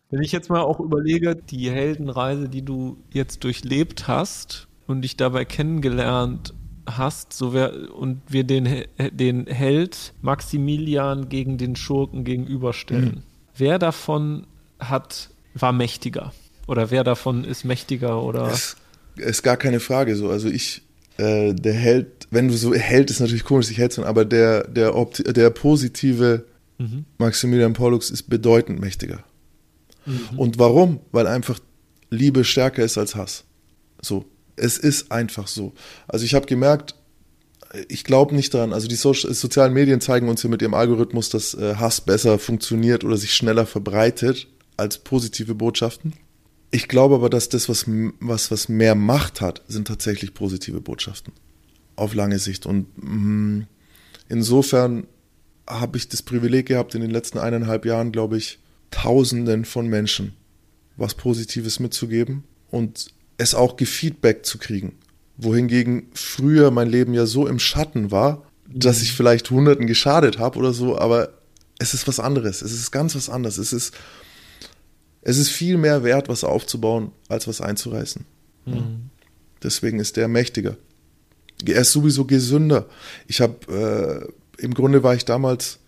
Wenn ich jetzt mal auch überlege, die Heldenreise, die du jetzt durchlebt hast und dich dabei kennengelernt hast, so wär, und wir den, den Held Maximilian gegen den Schurken gegenüberstellen. Mhm wer davon hat, war mächtiger? Oder wer davon ist mächtiger oder? Es ist gar keine Frage so. Also ich, äh, der Held, wenn du so Held ist natürlich komisch, sich Held aber der, der, der positive mhm. Maximilian Pollux ist bedeutend mächtiger. Mhm. Und warum? Weil einfach Liebe stärker ist als Hass. So. Es ist einfach so. Also ich habe gemerkt, ich glaube nicht daran. Also die so sozialen Medien zeigen uns ja mit ihrem Algorithmus, dass äh, Hass besser funktioniert oder sich schneller verbreitet als positive Botschaften. Ich glaube aber, dass das, was, was, was mehr Macht hat, sind tatsächlich positive Botschaften. Auf lange Sicht. Und mh, mm, insofern habe ich das Privileg gehabt, in den letzten eineinhalb Jahren, glaube ich, Tausenden von Menschen was Positives mitzugeben und es auch gefeedback zu kriegen Wohingegen früher mein Leben ja so im Schatten war, dass ich vielleicht Hunderten geschadet habe oder so, aber es ist was anderes. Es ist ganz was anderes. Es ist, es ist viel mehr wert, was aufzubauen, als was einzureißen. Mhm. Deswegen ist der mächtiger. Er ist sowieso gesünder. Ich habe, äh, im Grunde war ich damals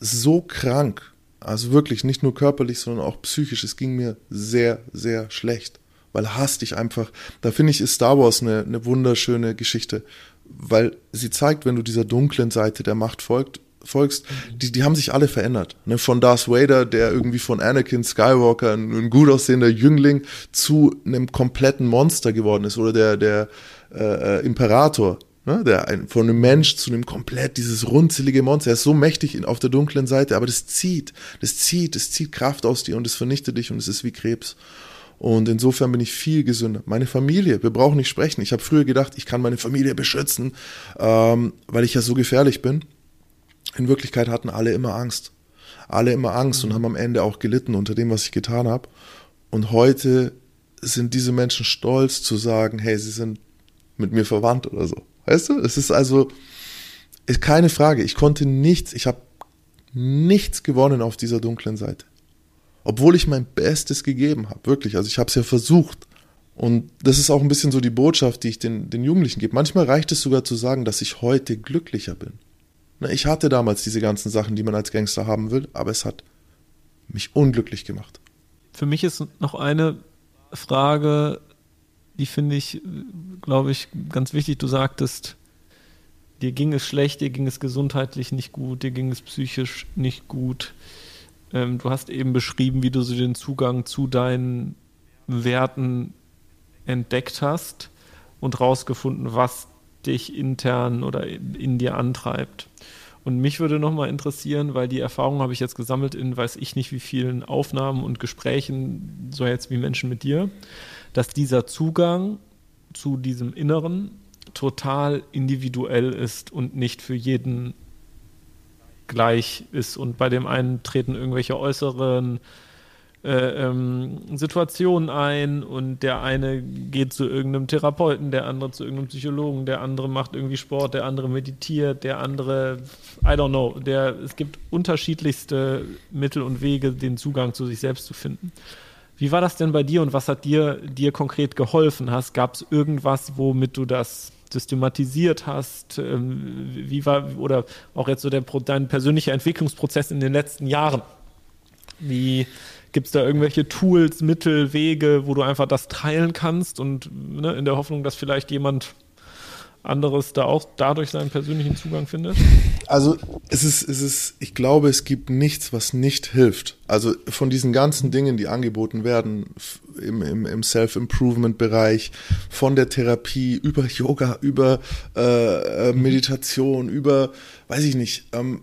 so krank, also wirklich nicht nur körperlich, sondern auch psychisch. Es ging mir sehr, sehr schlecht, weil Hass dich einfach, da finde ich, ist Star Wars eine, eine wunderschöne Geschichte, weil sie zeigt, wenn du dieser dunklen Seite der Macht folgt, folgst, die, die haben sich alle verändert. Ne? Von Darth Vader, der irgendwie von Anakin Skywalker ein, ein gut aussehender Jüngling zu einem kompletten Monster geworden ist oder der, der äh, äh Imperator, Ne, der ein, von einem Mensch zu einem komplett dieses runzelige Monster. Er ist so mächtig in, auf der dunklen Seite, aber das zieht, das zieht, das zieht Kraft aus dir und es vernichtet dich und es ist wie Krebs. Und insofern bin ich viel gesünder. Meine Familie, wir brauchen nicht sprechen. Ich habe früher gedacht, ich kann meine Familie beschützen, ähm, weil ich ja so gefährlich bin. In Wirklichkeit hatten alle immer Angst. Alle immer Angst und haben am Ende auch gelitten unter dem, was ich getan habe. Und heute sind diese Menschen stolz zu sagen, hey, sie sind mit mir verwandt oder so. Weißt du? Es ist also ist keine Frage. Ich konnte nichts, ich habe nichts gewonnen auf dieser dunklen Seite. Obwohl ich mein Bestes gegeben habe, wirklich. Also ich habe es ja versucht. Und das ist auch ein bisschen so die Botschaft, die ich den, den Jugendlichen gebe. Manchmal reicht es sogar zu sagen, dass ich heute glücklicher bin. Ich hatte damals diese ganzen Sachen, die man als Gangster haben will, aber es hat mich unglücklich gemacht. Für mich ist noch eine Frage die finde ich, glaube ich, ganz wichtig. Du sagtest, dir ging es schlecht, dir ging es gesundheitlich nicht gut, dir ging es psychisch nicht gut. Ähm, du hast eben beschrieben, wie du so den Zugang zu deinen Werten entdeckt hast und rausgefunden, was dich intern oder in, in dir antreibt. Und mich würde nochmal interessieren, weil die Erfahrung habe ich jetzt gesammelt in weiß ich nicht wie vielen Aufnahmen und Gesprächen, so jetzt wie Menschen mit dir dass dieser Zugang zu diesem Inneren total individuell ist und nicht für jeden gleich ist. Und bei dem einen treten irgendwelche äußeren äh, ähm, Situationen ein und der eine geht zu irgendeinem Therapeuten, der andere zu irgendeinem Psychologen, der andere macht irgendwie Sport, der andere meditiert, der andere, I don't know, der, es gibt unterschiedlichste Mittel und Wege, den Zugang zu sich selbst zu finden. Wie war das denn bei dir und was hat dir, dir konkret geholfen? Gab es irgendwas, womit du das systematisiert hast? Ähm, wie war, oder auch jetzt so der, dein persönlicher Entwicklungsprozess in den letzten Jahren? Wie gibt es da irgendwelche Tools, Mittel, Wege, wo du einfach das teilen kannst und ne, in der Hoffnung, dass vielleicht jemand anderes da auch dadurch seinen persönlichen Zugang findet? Also es ist, es ist, ich glaube, es gibt nichts, was nicht hilft. Also von diesen ganzen Dingen, die angeboten werden im, im, im Self-Improvement-Bereich, von der Therapie über Yoga, über äh, äh Meditation, über, weiß ich nicht, ähm,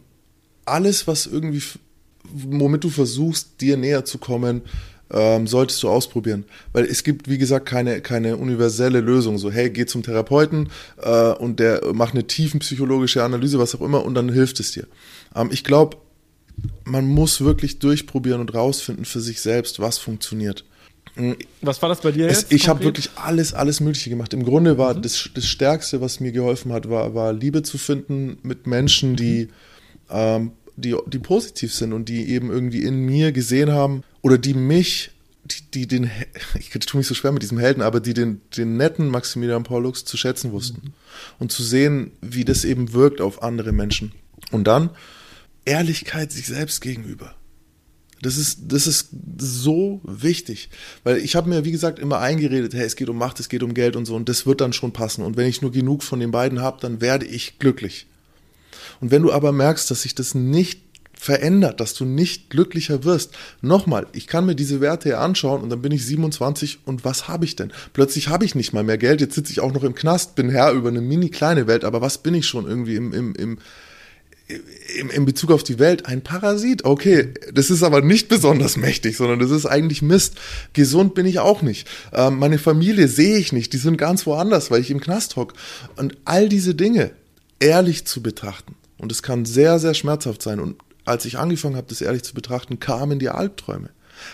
alles, was irgendwie, womit du versuchst, dir näher zu kommen, ähm, solltest du ausprobieren. Weil es gibt, wie gesagt, keine, keine universelle Lösung. So, hey, geh zum Therapeuten äh, und der macht eine tiefenpsychologische Analyse, was auch immer, und dann hilft es dir. Ähm, ich glaube, man muss wirklich durchprobieren und rausfinden für sich selbst, was funktioniert. Was war das bei dir jetzt? Es, ich habe wirklich alles, alles Mögliche gemacht. Im Grunde war mhm. das, das Stärkste, was mir geholfen hat, war, war Liebe zu finden mit Menschen, die, ähm, die, die positiv sind und die eben irgendwie in mir gesehen haben, oder die mich, die, die den, ich tue mich so schwer mit diesem Helden, aber die den, den netten Maximilian Pollux zu schätzen wussten mhm. und zu sehen, wie das eben wirkt auf andere Menschen. Und dann Ehrlichkeit sich selbst gegenüber. Das ist, das ist so wichtig, weil ich habe mir, wie gesagt, immer eingeredet, hey, es geht um Macht, es geht um Geld und so, und das wird dann schon passen. Und wenn ich nur genug von den beiden habe, dann werde ich glücklich. Und wenn du aber merkst, dass sich das nicht verändert, dass du nicht glücklicher wirst. Nochmal, ich kann mir diese Werte hier anschauen und dann bin ich 27 und was habe ich denn? Plötzlich habe ich nicht mal mehr Geld, jetzt sitze ich auch noch im Knast, bin Herr über eine mini kleine Welt, aber was bin ich schon irgendwie im, im, im, im, im Bezug auf die Welt? Ein Parasit, okay, das ist aber nicht besonders mächtig, sondern das ist eigentlich Mist. Gesund bin ich auch nicht. Ähm, meine Familie sehe ich nicht, die sind ganz woanders, weil ich im Knast hock. Und all diese Dinge ehrlich zu betrachten. Und es kann sehr, sehr schmerzhaft sein. Und als ich angefangen habe, das ehrlich zu betrachten, kamen die Albträume.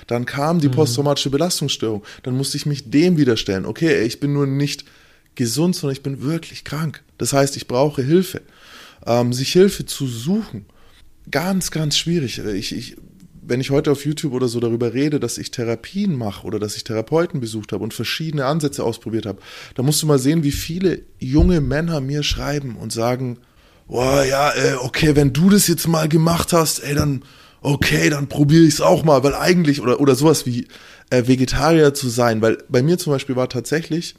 Dann kam die mhm. posttraumatische Belastungsstörung. Dann musste ich mich dem widerstellen. Okay, ich bin nur nicht gesund, sondern ich bin wirklich krank. Das heißt, ich brauche Hilfe. Ähm, sich Hilfe zu suchen, ganz, ganz schwierig. Ich, ich, wenn ich heute auf YouTube oder so darüber rede, dass ich Therapien mache oder dass ich Therapeuten besucht habe und verschiedene Ansätze ausprobiert habe, da musst du mal sehen, wie viele junge Männer mir schreiben und sagen, oh ja, äh, okay, wenn du das jetzt mal gemacht hast, ey, dann okay, dann probiere ich es auch mal, weil eigentlich oder oder sowas wie äh, Vegetarier zu sein, weil bei mir zum Beispiel war tatsächlich,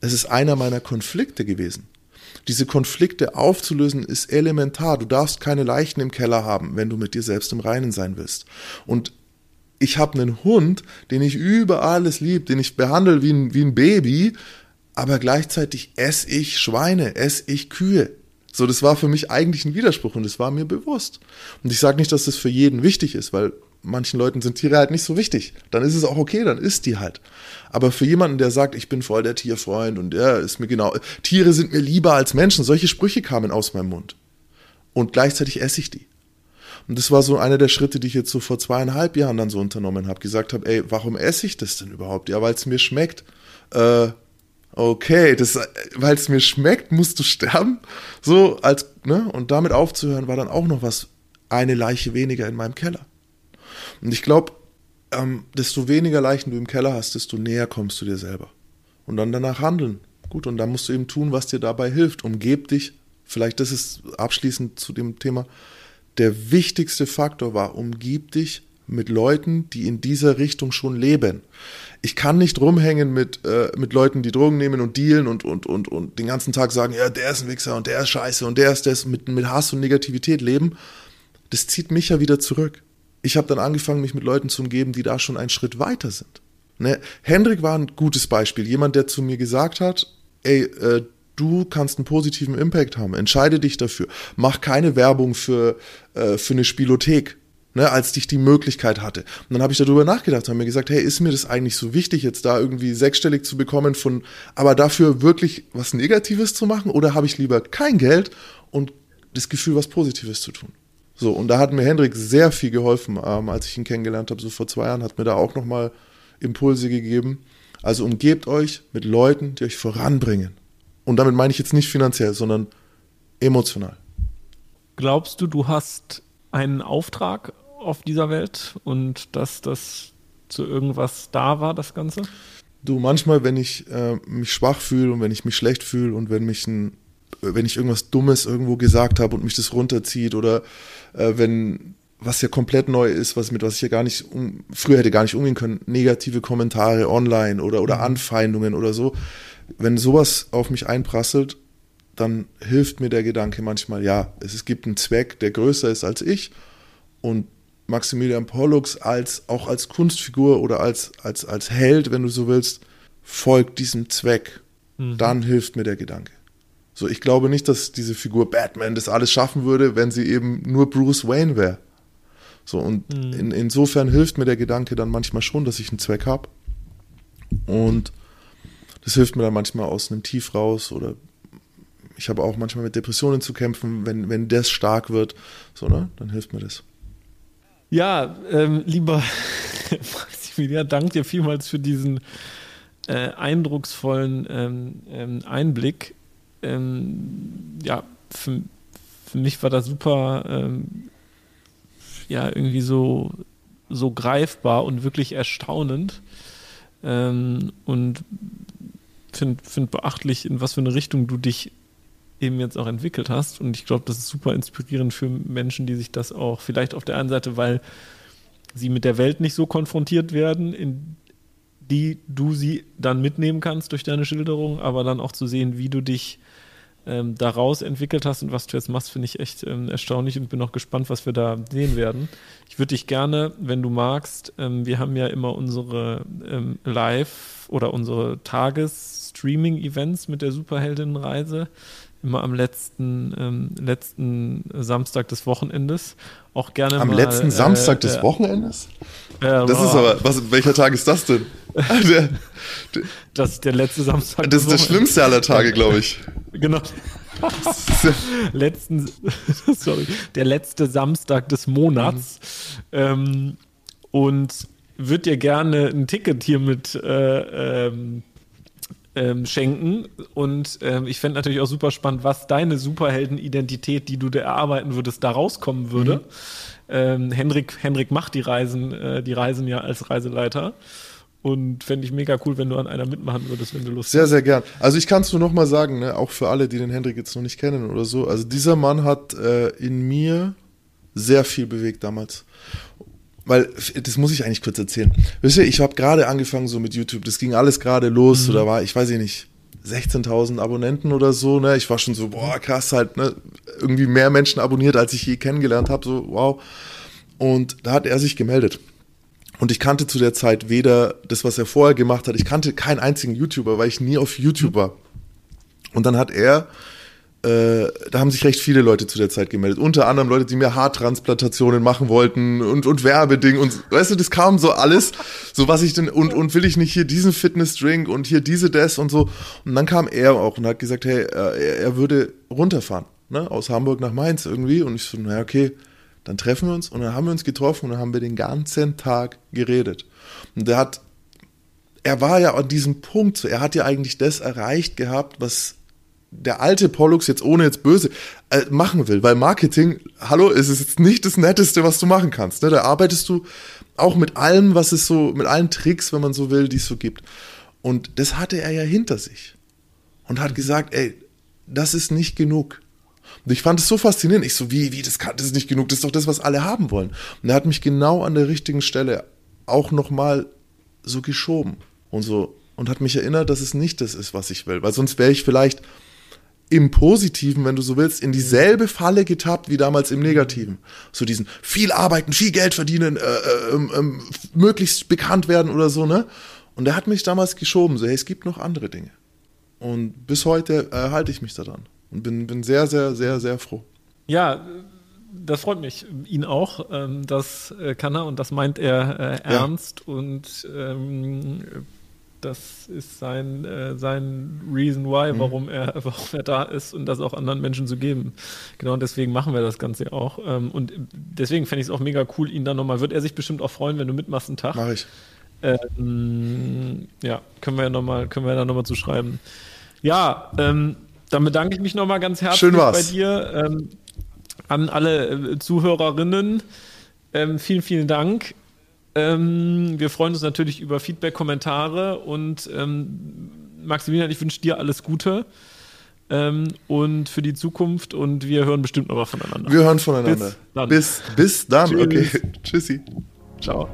es ist einer meiner Konflikte gewesen. Diese Konflikte aufzulösen ist elementar. Du darfst keine Leichen im Keller haben, wenn du mit dir selbst im Reinen sein willst. Und ich habe einen Hund, den ich über alles lieb, den ich behandle wie ein, wie ein Baby, aber gleichzeitig esse ich Schweine, esse ich Kühe. So, das war für mich eigentlich ein Widerspruch und das war mir bewusst. Und ich sage nicht, dass das für jeden wichtig ist, weil manchen Leuten sind Tiere halt nicht so wichtig. Dann ist es auch okay, dann ist die halt. Aber für jemanden, der sagt, ich bin voll der Tierfreund und der ist mir genau, Tiere sind mir lieber als Menschen, solche Sprüche kamen aus meinem Mund. Und gleichzeitig esse ich die. Und das war so einer der Schritte, die ich jetzt so vor zweieinhalb Jahren dann so unternommen habe. Gesagt habe, ey, warum esse ich das denn überhaupt? Ja, weil es mir schmeckt. Äh, okay, das, weil es mir schmeckt, musst du sterben. So als, ne? Und damit aufzuhören, war dann auch noch was, eine Leiche weniger in meinem Keller. Und ich glaube, ähm, desto weniger Leichen du im Keller hast, desto näher kommst du dir selber. Und dann danach handeln. Gut, und dann musst du eben tun, was dir dabei hilft. Umgeb dich, vielleicht das ist abschließend zu dem Thema, der wichtigste Faktor war, umgib dich mit Leuten, die in dieser Richtung schon leben. Ich kann nicht rumhängen mit, äh, mit Leuten, die Drogen nehmen und dealen und, und, und, und den ganzen Tag sagen, ja, der ist ein Wichser und der ist scheiße und der ist das, mit, mit Hass und Negativität leben. Das zieht mich ja wieder zurück ich habe dann angefangen, mich mit Leuten zu umgeben, die da schon einen Schritt weiter sind. Ne? Hendrik war ein gutes Beispiel. Jemand, der zu mir gesagt hat, ey, äh, du kannst einen positiven Impact haben. Entscheide dich dafür. Mach keine Werbung für, äh, für eine Spielothek, ne, als ich die Möglichkeit hatte. Und dann habe ich darüber nachgedacht, habe mir gesagt, hey, ist mir das eigentlich so wichtig, jetzt da irgendwie sechsstellig zu bekommen von, aber dafür wirklich was Negatives zu machen? Oder habe ich lieber kein Geld und das Gefühl, was Positives zu tun? So, und da hat mir Hendrik sehr viel geholfen, ähm, als ich ihn kennengelernt habe, so vor zwei Jahren, hat mir da auch nochmal Impulse gegeben. Also umgebt euch mit Leuten, die euch voranbringen. Und damit meine ich jetzt nicht finanziell, sondern emotional. Glaubst du, du hast einen Auftrag auf dieser Welt und dass das zu irgendwas da war, das Ganze? Du, manchmal, wenn ich äh, mich schwach fühle und wenn ich mich schlecht fühle und wenn mich ein wenn ich irgendwas Dummes irgendwo gesagt habe und mich das runterzieht oder äh, wenn was ja komplett neu ist, was mit was ich ja gar nicht um, früher hätte gar nicht umgehen können, negative Kommentare online oder oder mhm. Anfeindungen oder so. Wenn sowas auf mich einprasselt, dann hilft mir der Gedanke manchmal, ja, es, es gibt einen Zweck, der größer ist als ich und Maximilian Pollux als auch als Kunstfigur oder als als als Held, wenn du so willst, folgt diesem Zweck. Mhm. Dann hilft mir der Gedanke. So, ich glaube nicht, dass diese Figur Batman das alles schaffen würde, wenn sie eben nur Bruce Wayne wäre. So, und mhm. in, insofern hilft mir der Gedanke dann manchmal schon, dass ich einen Zweck habe. Und das hilft mir dann manchmal aus einem Tief raus oder ich habe auch manchmal mit Depressionen zu kämpfen, wenn, wenn das stark wird, so, ne, dann hilft mir das. Ja, ähm, lieber Maximilian, danke dir vielmals für diesen äh, eindrucksvollen ähm, ähm, Einblick ähm, ja, für, für mich war das super, ähm, ja, irgendwie so, so greifbar und wirklich erstaunend. Ähm, und finde find beachtlich, in was für eine Richtung du dich eben jetzt auch entwickelt hast. Und ich glaube, das ist super inspirierend für Menschen, die sich das auch vielleicht auf der einen Seite, weil sie mit der Welt nicht so konfrontiert werden, in die du sie dann mitnehmen kannst durch deine Schilderung, aber dann auch zu sehen, wie du dich ähm, daraus entwickelt hast und was du jetzt machst, finde ich echt ähm, erstaunlich und bin auch gespannt, was wir da sehen werden. Ich würde dich gerne, wenn du magst, ähm, wir haben ja immer unsere ähm, Live- oder unsere Tages-Streaming-Events mit der Superheldinnenreise immer am letzten, ähm, letzten Samstag des Wochenendes. Auch gerne Am mal, letzten Samstag äh, des Wochenendes? Äh, das ist aber, was, welcher Tag ist das denn? der, das ist der letzte Samstag. Das ist der schlimmste aller Tage, glaube ich. Genau. letzten, sorry, der letzte Samstag des Monats. Mhm. Ähm, und würde dir gerne ein Ticket hier mit äh, ähm, ähm, schenken. Und ähm, ich fände natürlich auch super spannend, was deine Superheldenidentität, die du dir erarbeiten würdest, da rauskommen würde. Mhm. Ähm, Henrik, Henrik macht die Reisen, äh, die Reisen ja als Reiseleiter. Und fände ich mega cool, wenn du an einer mitmachen würdest, wenn du Lust sehr, hast. Sehr, sehr gern. Also ich kann es nur noch mal sagen, ne, auch für alle, die den Hendrik jetzt noch nicht kennen oder so. Also dieser Mann hat äh, in mir sehr viel bewegt damals. Weil, das muss ich eigentlich kurz erzählen. Wisst ihr, ich habe gerade angefangen so mit YouTube. Das ging alles gerade los. Mhm. Da war, ich weiß nicht, 16.000 Abonnenten oder so. Ne? Ich war schon so, boah, krass halt. Ne? Irgendwie mehr Menschen abonniert, als ich je kennengelernt habe. So, wow. Und da hat er sich gemeldet. Und ich kannte zu der Zeit weder das, was er vorher gemacht hat, ich kannte keinen einzigen YouTuber, weil ich nie auf YouTube war. Und dann hat er, äh, da haben sich recht viele Leute zu der Zeit gemeldet. Unter anderem Leute, die mir Haartransplantationen machen wollten und, und Werbeding und weißt du, das kam so alles, so was ich denn, und, und will ich nicht hier diesen Fitnessdrink und hier diese das und so. Und dann kam er auch und hat gesagt, hey, er, er würde runterfahren, ne, aus Hamburg nach Mainz irgendwie. Und ich so, naja, okay, dann treffen wir uns und dann haben wir uns getroffen und dann haben wir den ganzen Tag geredet. Und der hat, er war ja an diesem Punkt, er hat ja eigentlich das erreicht gehabt, was der alte Pollux jetzt ohne jetzt böse äh, machen will, weil Marketing, hallo, ist es jetzt nicht das Netteste, was du machen kannst. Ne? Da arbeitest du auch mit allem, was es so, mit allen Tricks, wenn man so will, die es so gibt. Und das hatte er ja hinter sich und hat gesagt, ey, das ist nicht genug. Und ich fand es so faszinierend. Ich so, wie, wie, das, kann, das ist nicht genug, das ist doch das, was alle haben wollen. Und er hat mich genau an der richtigen Stelle auch nochmal so geschoben und so und hat mich erinnert, dass es nicht das ist, was ich will. Weil sonst wäre ich vielleicht im Positiven, wenn du so willst, in dieselbe Falle getappt wie damals im Negativen. So diesen viel arbeiten, viel Geld verdienen, äh, äh, äh, möglichst bekannt werden oder so, ne? Und er hat mich damals geschoben, so, hey, es gibt noch andere Dinge. Und bis heute äh, halte ich mich daran. Und bin, bin sehr, sehr, sehr, sehr froh. Ja, das freut mich. Ihn auch. Ähm, das äh, kann er und das meint er äh, ernst. Ja. Und ähm, das ist sein, äh, sein Reason why, mhm. warum, er, warum er da ist und das auch anderen Menschen zu geben. Genau, und deswegen machen wir das Ganze auch. Ähm, und deswegen fände ich es auch mega cool, ihn dann nochmal, wird er sich bestimmt auch freuen, wenn du mitmachst einen Tag. Mach ich. Ähm, ja, können wir ja nochmal, können wir da nochmal zu schreiben. Ja, ähm, dann bedanke ich mich nochmal ganz herzlich bei dir. Ähm, an alle äh, Zuhörerinnen. Ähm, vielen, vielen Dank. Ähm, wir freuen uns natürlich über Feedback, Kommentare und ähm, Maximilian, ich wünsche dir alles Gute ähm, und für die Zukunft und wir hören bestimmt noch mal voneinander. Wir hören voneinander. Bis dann. Bis, bis dann. Tschüss. Okay. Tschüssi. Ciao.